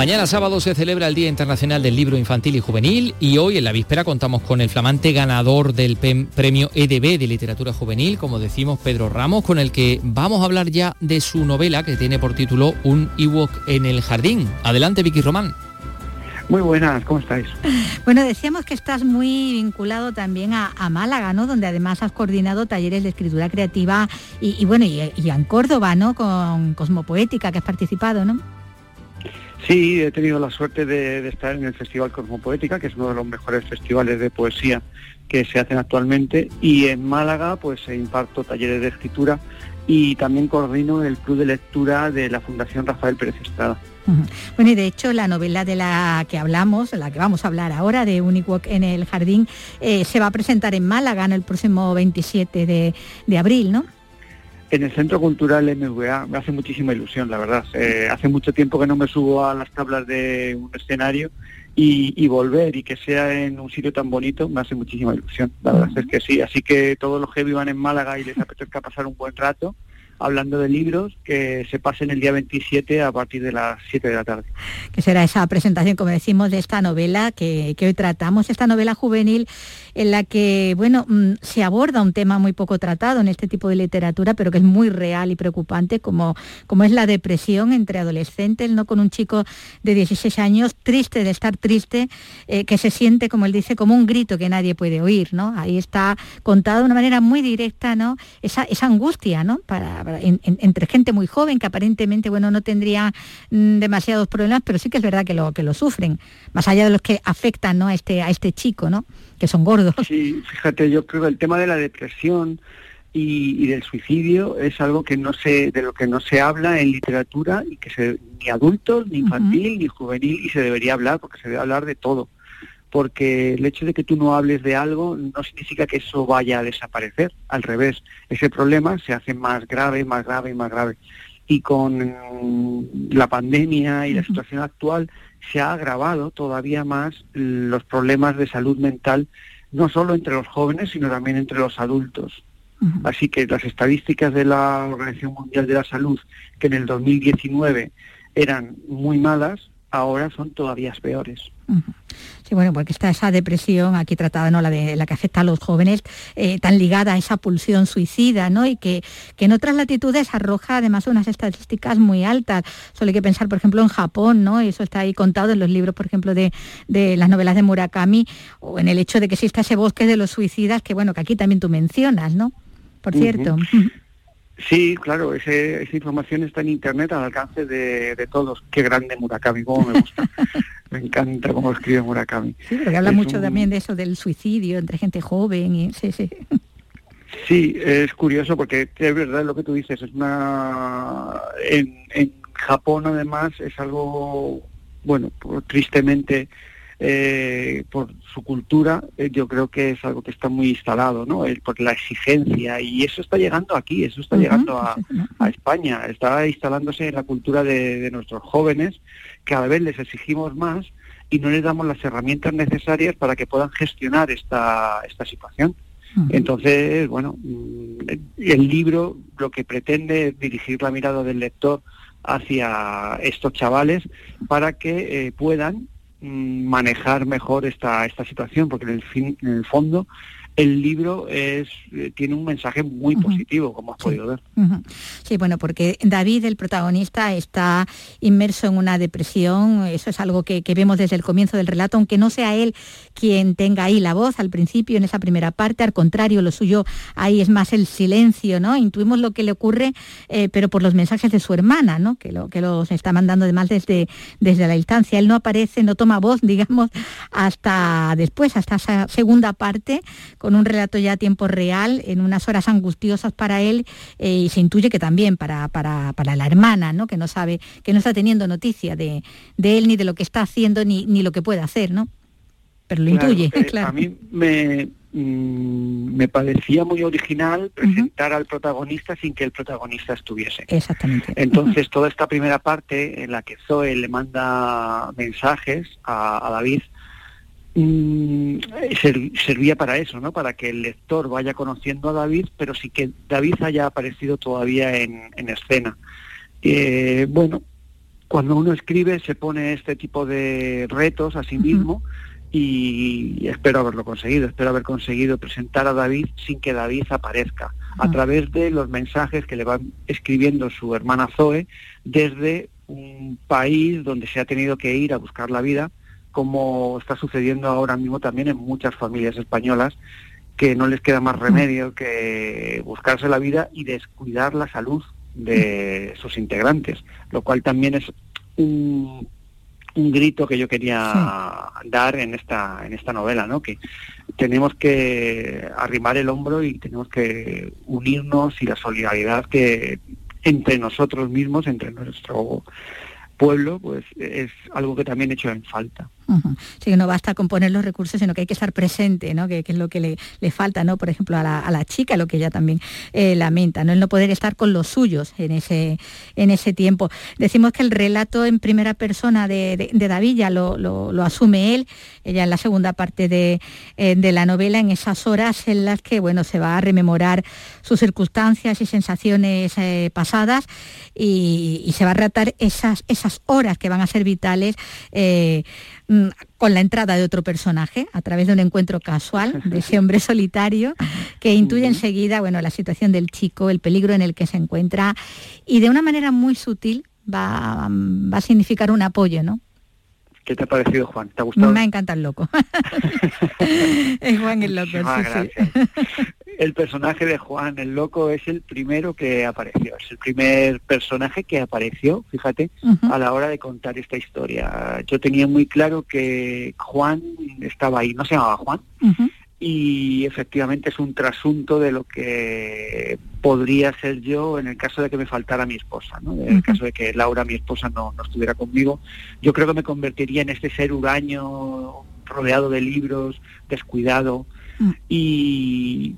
Mañana sábado se celebra el Día Internacional del Libro Infantil y Juvenil y hoy en la víspera contamos con el flamante ganador del premio EDB de Literatura Juvenil, como decimos Pedro Ramos, con el que vamos a hablar ya de su novela que tiene por título Un Ewok en el Jardín. Adelante Vicky Román. Muy buenas, ¿cómo estáis? <laughs> Bueno, decíamos que estás muy vinculado también a, Málaga, ¿no? Donde además has coordinado talleres de escritura creativa y, bueno, y, y, en Córdoba, ¿no? Con Cosmopoética, que has participado, ¿no? Sí, he tenido la suerte de, estar en el Festival Cosmopoética, que es uno de los mejores festivales de poesía que se hacen actualmente, y en Málaga pues imparto talleres de escritura y también coordino el club de lectura de la Fundación Rafael Pérez Estrada. Bueno, y de hecho la novela de la que hablamos, la que vamos a hablar ahora, de Uniquok en el Jardín, eh, se va a presentar en Málaga en el próximo 27 de, de abril, ¿no? En el Centro Cultural MVA me hace muchísima ilusión, la verdad. Eh, hace mucho tiempo que no me subo a las tablas de un escenario y, volver y que sea en un sitio tan bonito me hace muchísima ilusión. La verdad es que sí. Así que todos los que vivan en Málaga y les apetezca pasar un buen rato, hablando de libros que se pasen el día 27 a partir de las 7 de la tarde. Que será esa presentación, como decimos, de esta novela que, que hoy tratamos, esta novela juvenil en la que, bueno, mm, se aborda un tema muy poco tratado en este tipo de literatura, pero que es muy real y preocupante, como, como es la depresión entre adolescentes, ¿no? Con un chico de 16 años triste de estar triste, eh, que se siente, como él dice, como un grito que nadie puede oír, ¿no? Ahí está contado de una manera muy directa, ¿no? Esa, esa angustia, ¿no? Para, entre gente muy joven que aparentemente, bueno, no tendría mm, demasiados problemas, pero sí que es verdad que lo, que lo sufren, más allá de los que afectan, ¿no? A este, a este chico, ¿no? Que son gordos Sí, fíjate, yo creo que el tema de la depresión y, del suicidio es algo que no se, de lo que no se habla en literatura y que se, ni adultos, ni infantil, ni juvenil, y se debería hablar, porque se debe hablar de todo. Porque el hecho de que tú no hables de algo no significa que eso vaya a desaparecer. Al revés, ese problema se hace más grave, más grave y más grave. Y con la pandemia y la situación actual se ha agravado todavía más los problemas de salud mental no solo entre los jóvenes, sino también entre los adultos. Así que las estadísticas de la Organización Mundial de la Salud, que en el 2019 eran muy malas, ahora son todavía peores. Sí, bueno, porque está esa depresión aquí tratada, ¿no? La de la que afecta a los jóvenes, eh, tan ligada a esa pulsión suicida, ¿no? Y que, que, en otras latitudes arroja además unas estadísticas muy altas. Solo hay que pensar, por ejemplo, en Japón, ¿no? Y eso está ahí contado en los libros, por ejemplo, de, las novelas de Murakami, o en el hecho de que exista ese bosque de los suicidas, que bueno, que aquí también tú mencionas, ¿no? Por cierto. Sí, claro, esa información está en internet al alcance de, todos. Qué grande Murakami, cómo me gusta. <laughs> me encanta cómo escribe Murakami. Sí, porque habla mucho también de eso, del suicidio entre gente joven. Y, sí, sí. Sí, es curioso porque es verdad lo que tú dices. Es una en, en Japón además es algo, bueno, tristemente eh, por su cultura, eh, yo creo que es algo que está muy instalado, ¿no? por la exigencia, y eso está llegando aquí, eso está llegando a, España, está instalándose en la cultura de, nuestros jóvenes, cada vez les exigimos más y no les damos las herramientas necesarias para que puedan gestionar esta, esta situación. Entonces, bueno, mm, el libro lo que pretende es dirigir la mirada del lector hacia estos chavales para que eh, puedan mm, manejar mejor esta, esta situación, porque en el, fin, en el fondo el libro es, eh, tiene un mensaje muy positivo, como has podido ver. Sí, bueno, porque David, el protagonista, está inmerso en una depresión, eso es algo que, vemos desde el comienzo del relato, aunque no sea él quien tenga ahí la voz al principio, en esa primera parte, al contrario, lo suyo ahí es más el silencio, ¿no? Intuimos lo que le ocurre, eh, pero por los mensajes de su hermana, ¿no? Que, lo, que los está mandando además desde, desde la distancia. Él no aparece, no toma voz, <laughs> digamos, hasta después, hasta esa segunda parte, con un relato ya a tiempo real, en unas horas angustiosas para él, eh, y se intuye que también para, para, la hermana, ¿no? que no sabe, que no está teniendo noticia de, él, ni de lo que está haciendo, ni, ni lo que puede hacer, ¿no? Pero lo intuye, eh, <laughs> claro. A mí me, mm, me parecía muy original presentar al protagonista sin que el protagonista estuviese. Exactamente. Entonces, toda esta primera parte en la que Zoe le manda mensajes a, a David, Mm, servía para eso, ¿no? Para que el lector vaya conociendo a David, pero sí que David haya aparecido todavía en, escena. Eh, bueno, cuando uno escribe se pone este tipo de retos a sí mismo y espero haberlo conseguido, espero haber conseguido presentar a David sin que David aparezca, a través de los mensajes que le va escribiendo su hermana Zoe desde un país donde se ha tenido que ir a buscar la vida como está sucediendo ahora mismo también en muchas familias españolas, que no les queda más remedio que buscarse la vida y descuidar la salud de sus integrantes, lo cual también es un, grito que yo quería dar en esta en esta novela, ¿no? Que tenemos que arrimar el hombro y tenemos que unirnos y la solidaridad que entre nosotros mismos, entre nuestro pueblo, pues es algo que también he hecho en falta. Sí, que no basta con poner los recursos, sino que hay que estar presente, ¿no? Que, es lo que le, falta, ¿no? Por ejemplo, a la, chica, lo que ella también eh, lamenta, ¿no? El no poder estar con los suyos en ese, en ese tiempo. Decimos que el relato en primera persona de, David ya lo, asume él, ella en la segunda parte de, eh, de, la novela, en esas horas en las que, bueno, se va a rememorar sus circunstancias y sensaciones eh, pasadas y, se va a tratar esas, esas horas que van a ser vitales con la entrada de otro personaje a través de un encuentro casual de <laughs> ese hombre solitario que intuye enseguida bueno, la situación del chico, el peligro en el que se encuentra y de una manera muy sutil va, va a significar un apoyo, ¿no? ¿Qué te ha parecido, Juan? ¿Te ha gustado? Me encanta el loco. <laughs> es Juan el loco. sí, el personaje de Juan el Loco es el primero que apareció, es el primer personaje que apareció, fíjate, a la hora de contar esta historia. Yo tenía muy claro que Juan estaba ahí, no se llamaba Juan, y efectivamente es un trasunto de lo que podría ser yo en el caso de que me faltara mi esposa, ¿no? en el caso de que Laura, mi esposa, no, no estuviera conmigo. Yo creo que me convertiría en este ser huraño, rodeado de libros, descuidado, mm. y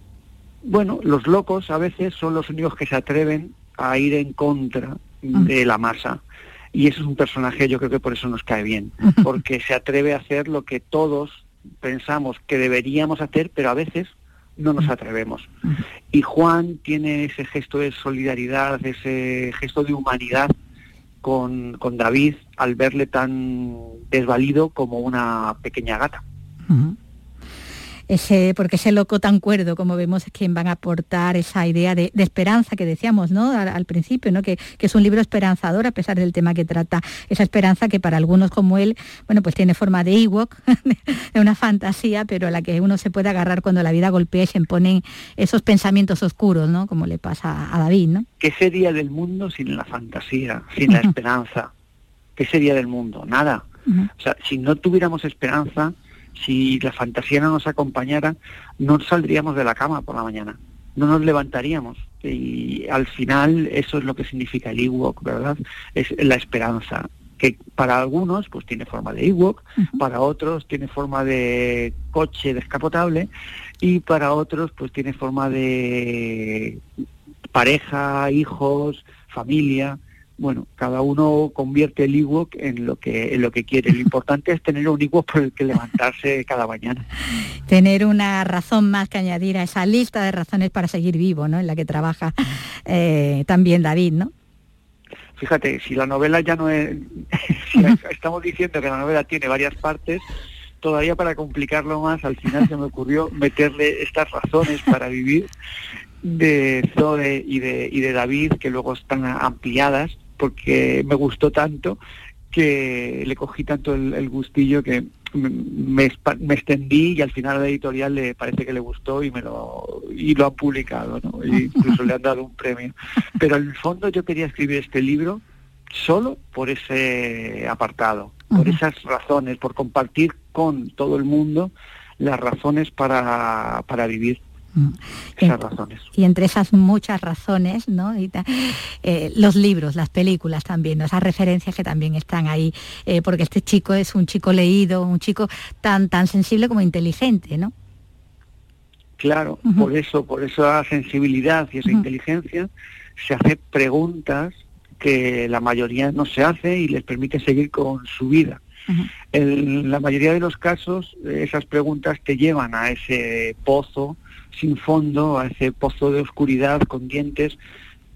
bueno, los locos a veces son los únicos que se atreven a ir en contra mm. de la masa. Y eso es un personaje, yo creo que por eso nos cae bien, <laughs> porque se atreve a hacer lo que todos pensamos que deberíamos hacer, pero a veces no nos mm. atrevemos. Mm. Y Juan tiene ese gesto de solidaridad, ese gesto de humanidad con, con David al verle tan desvalido como una pequeña gata ese, porque ese loco tan cuerdo, como vemos, es quien van a aportar esa idea de, esperanza que decíamos ¿no? al, principio, ¿no? Que, es un libro esperanzador a pesar del tema que trata, esa esperanza que para algunos como él, bueno, pues tiene forma de Ewok, <laughs> de una fantasía, pero a la que uno se puede agarrar cuando la vida golpea y se imponen esos pensamientos oscuros, ¿no? Como le pasa a David, ¿no? ¿Qué sería del mundo sin la fantasía, sin la esperanza? ¿Qué sería del mundo? Nada. O sea, si no tuviéramos esperanza, si la fantasía no nos acompañara, no saldríamos de la cama por la mañana, no nos levantaríamos. Y al final eso es lo que significa el Ewok, ¿verdad? Es la esperanza, que para algunos pues tiene forma de Ewok, para otros tiene forma de coche descapotable y para otros pues tiene forma de pareja, hijos, familia bueno, cada uno convierte el ebook en lo que en lo que quiere. Lo <laughs> importante es tener un ebook por el que levantarse cada mañana. Tener una razón más que añadir a esa lista de razones para seguir vivo, ¿no? En la que trabaja eh, también David, ¿no? Fíjate, si la novela ya no es, <laughs> <laughs> estamos diciendo que la novela tiene varias partes, todavía para complicarlo más, al final se me ocurrió meterle estas razones para vivir de Zoe y de, y de David, que luego están ampliadas, porque me gustó tanto que le cogí tanto el, gustillo que me, extendí y al final a la editorial le parece que le gustó y me lo y lo han publicado, ¿no? incluso le han dado un premio. Pero en el fondo yo quería escribir este libro solo por ese apartado, por esas razones, por compartir con todo el mundo las razones para, para vivir. Mm. Razones. Y entre esas muchas razones, ¿no? Eh, los libros, las películas también, esas referencias que también están ahí, eh, porque este chico es un chico leído, un chico tan, tan sensible como inteligente, ¿no? Claro, por eso, por esa sensibilidad y esa inteligencia, se hace preguntas que la mayoría no se hace y les permite seguir con su vida. En la mayoría de los casos, esas preguntas te llevan a ese pozo sin fondo, a ese pozo de oscuridad con dientes,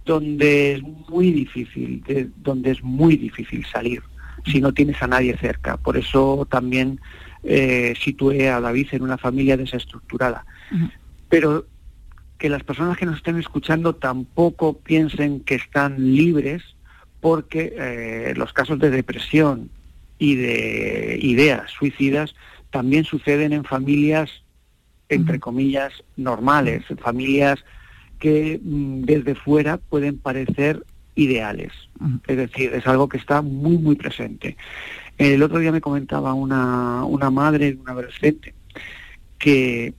donde es muy difícil, donde es muy difícil salir si no tienes a nadie cerca. Por eso también eh, situé a David en una familia desestructurada. Pero que las personas que nos estén escuchando tampoco piensen que están libres porque eh, los casos de depresión y de ideas suicidas también suceden en familias entre comillas, normales, familias que mm, desde fuera pueden parecer ideales. Es decir, es algo que está muy, muy presente. El otro día me comentaba una, una madre, una adolescente, que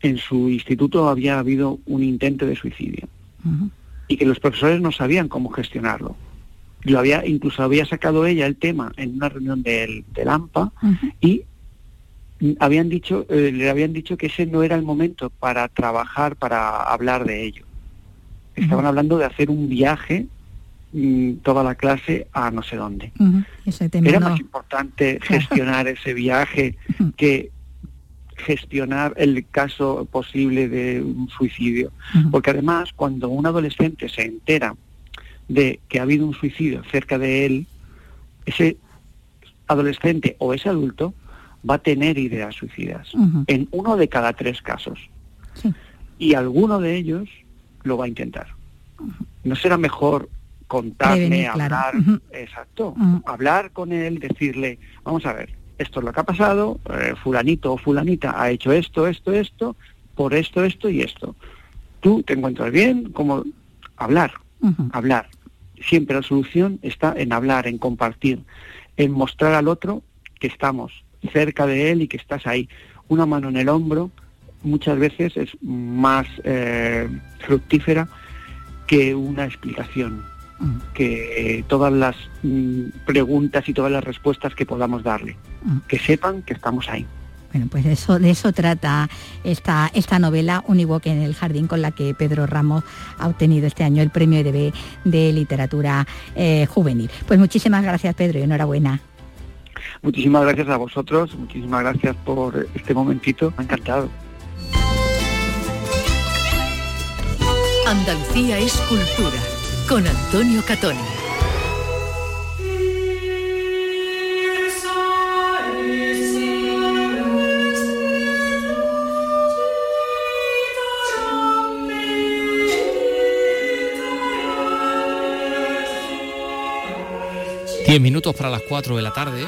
en su instituto había habido un intento de suicidio y que los profesores no sabían cómo gestionarlo. Lo había, incluso había sacado ella el tema en una reunión del, del AMPA y habían dicho, eh, le habían dicho que ese no era el momento para trabajar, para hablar de ello. Estaban hablando de hacer un viaje mm, toda la clase a no sé dónde. Era más importante gestionar ese viaje que gestionar el caso posible de un suicidio. Porque además, cuando un adolescente se entera de que ha habido un suicidio cerca de él, ese adolescente o ese adulto va a tener ideas suicidas, en uno de cada tres casos. Y alguno de ellos lo va a intentar. ¿No será mejor contarme, hablar, exacto, hablar con él, decirle, vamos a ver, esto es lo que ha pasado, eh, fulanito o fulanita ha hecho esto, esto, esto, por esto, esto y esto. Tú te encuentras bien, como hablar, hablar. Siempre la solución está en hablar, en compartir, en mostrar al otro que estamos cerca de él y que estás ahí. Una mano en el hombro muchas veces es más eh, fructífera que una explicación, mm. que todas las mm, preguntas y todas las respuestas que podamos darle, mm. que sepan que estamos ahí. Bueno, pues eso, de eso trata esta, esta novela Univoque en el Jardín, con la que Pedro Ramos ha obtenido este año el premio de, de literatura eh, juvenil. Pues muchísimas gracias Pedro y enhorabuena. Muchísimas gracias a vosotros, muchísimas gracias por este momentito, me ha encantado. Andalucía es cultura, con Antonio Catón. 10 minutos para las 4 de la tarde.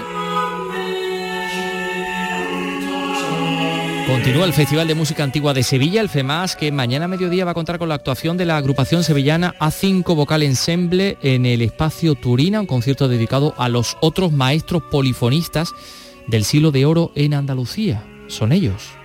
Continúa el Festival de Música Antigua de Sevilla, el FEMAS, que mañana a mediodía va a contar con la actuación de la agrupación sevillana A5 Vocal Ensemble en el espacio Turina, un concierto dedicado a los otros maestros polifonistas del siglo de oro en Andalucía. Son ellos.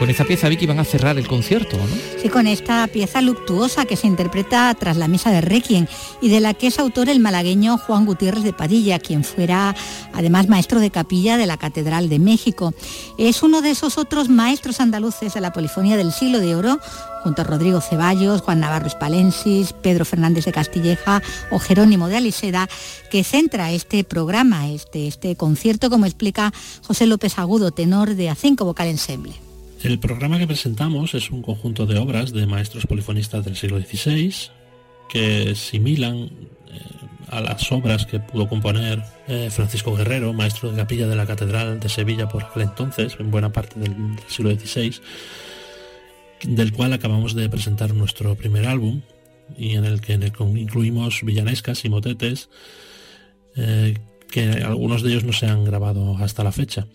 Con esta pieza, Vicky, van a cerrar el concierto, ¿no? Sí, con esta pieza luctuosa que se interpreta tras la misa de Requiem y de la que es autor el malagueño Juan Gutiérrez de Padilla, quien fuera además maestro de capilla de la Catedral de México. Es uno de esos otros maestros andaluces de la polifonía del siglo de oro, junto a Rodrigo Ceballos, Juan Navarro Espalensis, Pedro Fernández de Castilleja o Jerónimo de Aliseda, que centra este programa, este, este concierto, como explica José López Agudo, tenor de A5 Vocal Ensemble. El programa que presentamos es un conjunto de obras de maestros polifonistas del siglo XVI que similan eh, a las obras que pudo componer eh, Francisco Guerrero, maestro de capilla de la Catedral de Sevilla por aquel entonces, en buena parte del, siglo XVI, del cual acabamos de presentar nuestro primer álbum y en el que incluimos villanescas y motetes, eh, que algunos de ellos no se han grabado hasta la fecha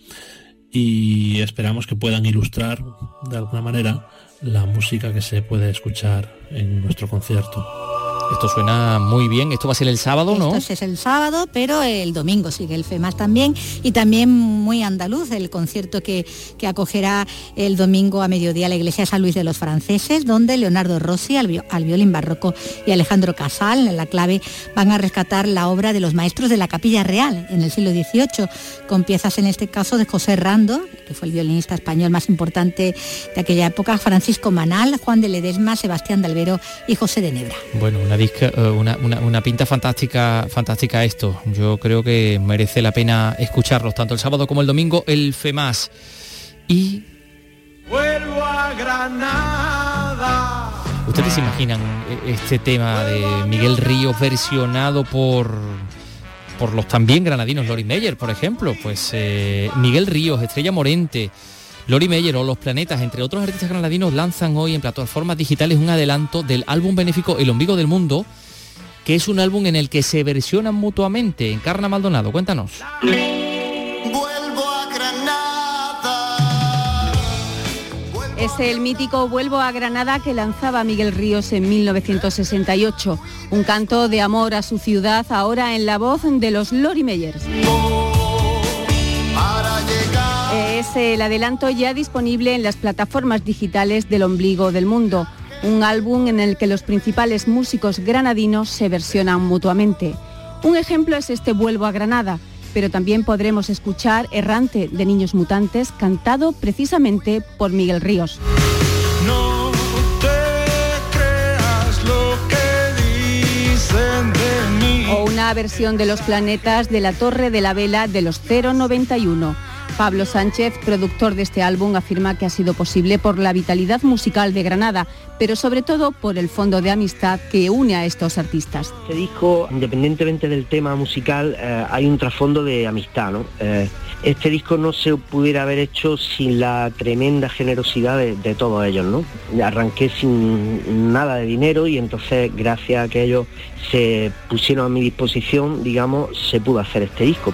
y esperamos que puedan ilustrar de alguna manera la música que se puede escuchar en nuestro concierto. Esto suena muy bien. Esto va a ser el sábado, ¿no? Esto es el sábado, pero el domingo sigue el FEMAS también. Y también muy andaluz, el concierto que, que acogerá el domingo a mediodía la Iglesia San Luis de los Franceses, donde Leonardo Rossi al, violín barroco y Alejandro Casal en la clave van a rescatar la obra de los maestros de la Capilla Real en el siglo XVIII, con piezas en este caso de José Rando, que fue el violinista español más importante de aquella época, Francisco Manal, Juan de Ledesma, Sebastián de Albero y José de Nebra. Bueno, eh, una, una, pinta fantástica, fantástica esto. Yo creo que merece la pena escucharlos tanto el sábado como el domingo, el FEMAS. Y... Vuelvo a Granada. ¿Ustedes se imaginan este tema de Miguel Ríos versionado por por los también granadinos Lori Meyer, por ejemplo? Pues eh, Miguel Ríos, Estrella Morente, Lori Meyer o Los Planetas, entre otros artistas granadinos, lanzan hoy en plataformas digitales un adelanto del álbum benéfico El Ombligo del Mundo, que es un álbum en el que se versionan mutuamente. Encarna Maldonado, cuéntanos. Es el mítico Vuelvo a Granada que lanzaba Miguel Ríos en 1968. Un canto de amor a su ciudad ahora en la voz de los Lori Meyers. Es el adelanto ya disponible en las plataformas digitales del ombligo del mundo, un álbum en el que los principales músicos granadinos se versionan mutuamente. Un ejemplo es este Vuelvo a Granada, pero también podremos escuchar Errante de Niños Mutantes, cantado precisamente por Miguel Ríos. No te creas lo que dicen de mí. O una versión de Los Planetas de la Torre de la Vela de los 091 Pablo Sánchez, productor de este álbum, afirma que ha sido posible por la vitalidad musical de Granada, pero sobre todo por el fondo de amistad que une a estos artistas. Este disco, independientemente del tema musical, eh, hay un trasfondo de amistad. ¿no? Eh, este disco no se pudiera haber hecho sin la tremenda generosidad de, todos ellos. ¿no? Arranqué sin nada de dinero y entonces gracias a que ellos se pusieron a mi disposición, digamos, se pudo hacer este disco.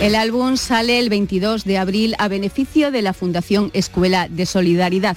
El álbum sale el 22 de abril a beneficio de la Fundación Escuela de Solidaridad.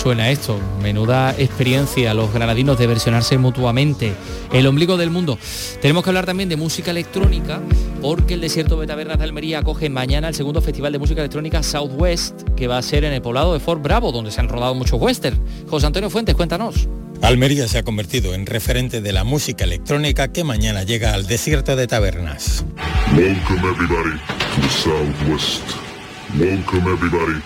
Suena esto. Menuda experiencia los granadinos de versionarse mutuamente. El ombligo del mundo. Tenemos que hablar también de música electrónica porque el desierto de Tabernas de Almería acoge mañana el segundo festival de música electrónica Southwest que va a ser en el poblado de Fort Bravo donde se han rodado muchos western. José Antonio Fuentes, cuéntanos. Almería se ha convertido en referente de la música electrónica que mañana llega al desierto de Tabernas. Welcome everybody to Southwest. Welcome everybody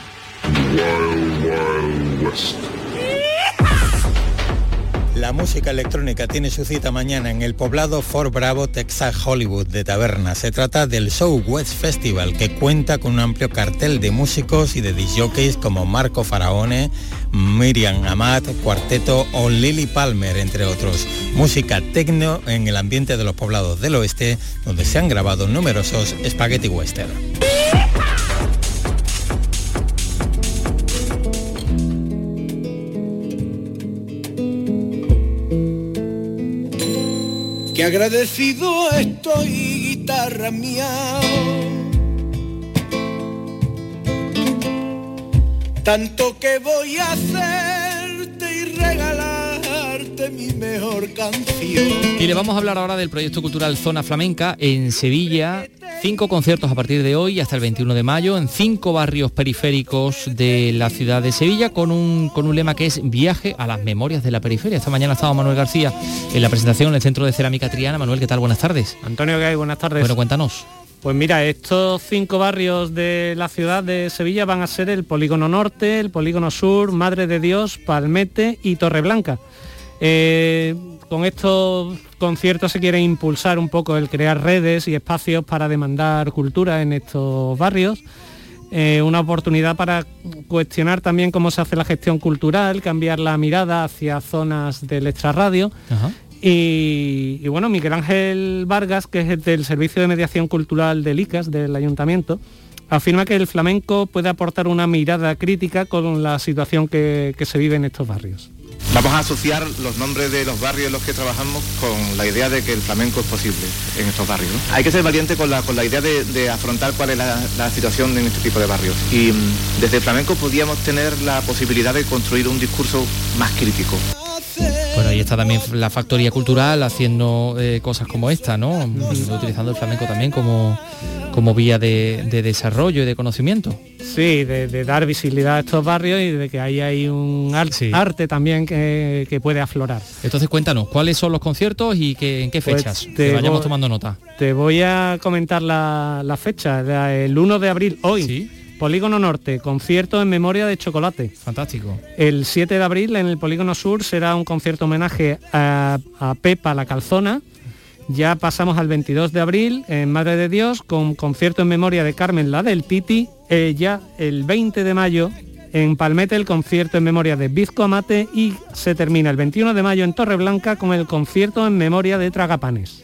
la música electrónica tiene su cita mañana en el poblado Fort Bravo, Texas Hollywood de Taberna. Se trata del Show West Festival que cuenta con un amplio cartel de músicos y de disjockeys como Marco Faraone, Miriam Amat, Cuarteto o Lily Palmer, entre otros. Música tecno en el ambiente de los poblados del oeste, donde se han grabado numerosos spaghetti western. Agradecido estoy, guitarra mía. Tanto que voy a hacerte y regalarte mi mejor canción. Y le vamos a hablar ahora del proyecto cultural Zona Flamenca en Sevilla. Cinco conciertos a partir de hoy hasta el 21 de mayo en cinco barrios periféricos de la ciudad de Sevilla con un, con un lema que es Viaje a las memorias de la periferia. Esta mañana ha estado Manuel García en la presentación en el Centro de Cerámica Triana. Manuel, ¿qué tal? Buenas tardes. Antonio, ¿qué hay? Buenas tardes. Bueno, cuéntanos. Pues mira, estos cinco barrios de la ciudad de Sevilla van a ser el Polígono Norte, el Polígono Sur, Madre de Dios, Palmete y Torreblanca. Eh, con estos conciertos se quiere impulsar un poco el crear redes y espacios para demandar cultura en estos barrios. Eh, una oportunidad para cuestionar también cómo se hace la gestión cultural, cambiar la mirada hacia zonas del extrarradio. Y, y bueno, Miguel Ángel Vargas, que es del Servicio de Mediación Cultural del ICAS, del Ayuntamiento, afirma que el flamenco puede aportar una mirada crítica con la situación que, que se vive en estos barrios. Vamos a asociar los nombres de los barrios en los que trabajamos con la idea de que el flamenco es posible en estos barrios. Hay que ser valiente con la, con la idea de, de afrontar cuál es la, la situación en este tipo de barrios. Y mm, desde el flamenco podíamos tener la posibilidad de construir un discurso más crítico. Ahí está también la factoría cultural haciendo eh, cosas como esta, ¿no? Utilizando el flamenco también como, como vía de, de desarrollo y de conocimiento. Sí, de, de dar visibilidad a estos barrios y de que ahí hay un ar- arte también que, que puede aflorar. Entonces cuéntanos, ¿cuáles son los conciertos y qué, en qué Pues fechas? te que vayamos tomando nota. Te voy a comentar la, la fecha, el 1 de abril, hoy. Polígono Norte, concierto en memoria de Chocolate. Fantástico. El 7 de abril en el Polígono Sur será un concierto homenaje a, a Pepa la Calzona. Ya pasamos al 22 de abril en Madre de Dios con concierto en memoria de Carmen la del Titi. Eh, ya el 20 de mayo en Palmete el concierto en memoria de Bizco Amate y se termina el 21 de mayo en Torreblanca con el concierto en memoria de Tragapanes.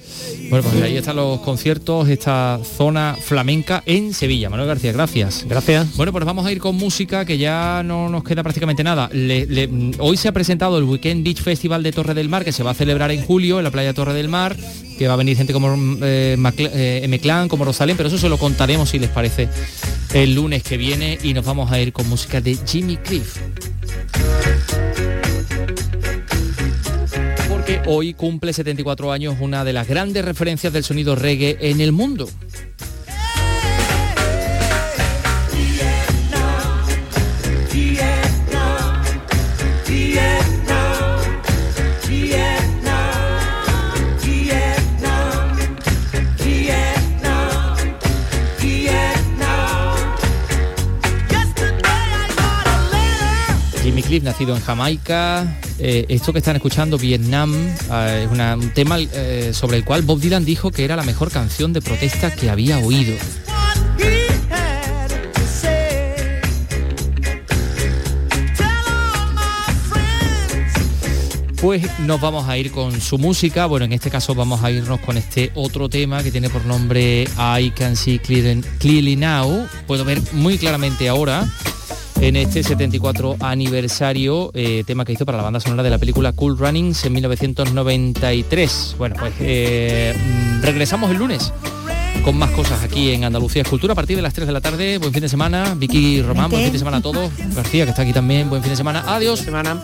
Bueno, pues ahí están los conciertos, esta zona flamenca en Sevilla. Manuel García, gracias. Gracias. Bueno, pues vamos a ir con música que ya no nos queda prácticamente nada. Le- le- hoy se ha presentado el Weekend Beach Festival de Torre del Mar, que se va a celebrar en julio en la playa Torre del Mar, que va a venir gente como mm, eh, Macla- eh, M-Clan, como Rosalén, pero eso se lo contaremos si les parece el lunes que viene y nos vamos a ir con música de Jimmy Cliff. Hoy cumple 74 años una de las grandes referencias del sonido reggae en el mundo. En Jamaica. Eh, esto que están escuchando, Vietnam, eh, es un tema eh, sobre el cual Bob Dylan dijo que era la mejor canción de protesta que había oído. Pues nos vamos a ir con su música. Bueno, en este caso vamos a irnos con este otro tema que tiene por nombre I Can See Clear- Clearly Now. Puedo ver muy claramente ahora en este 74 aniversario, eh, tema que hizo para la banda sonora de la película Cool Runnings en 1993. Bueno, pues eh, mm, regresamos el lunes con más cosas aquí en Andalucía Escultura a partir de las 3 de la tarde. Buen fin de semana. Vicky Román, buen fin de semana a todos. García, que está aquí también, buen fin de semana. Adiós. Semana.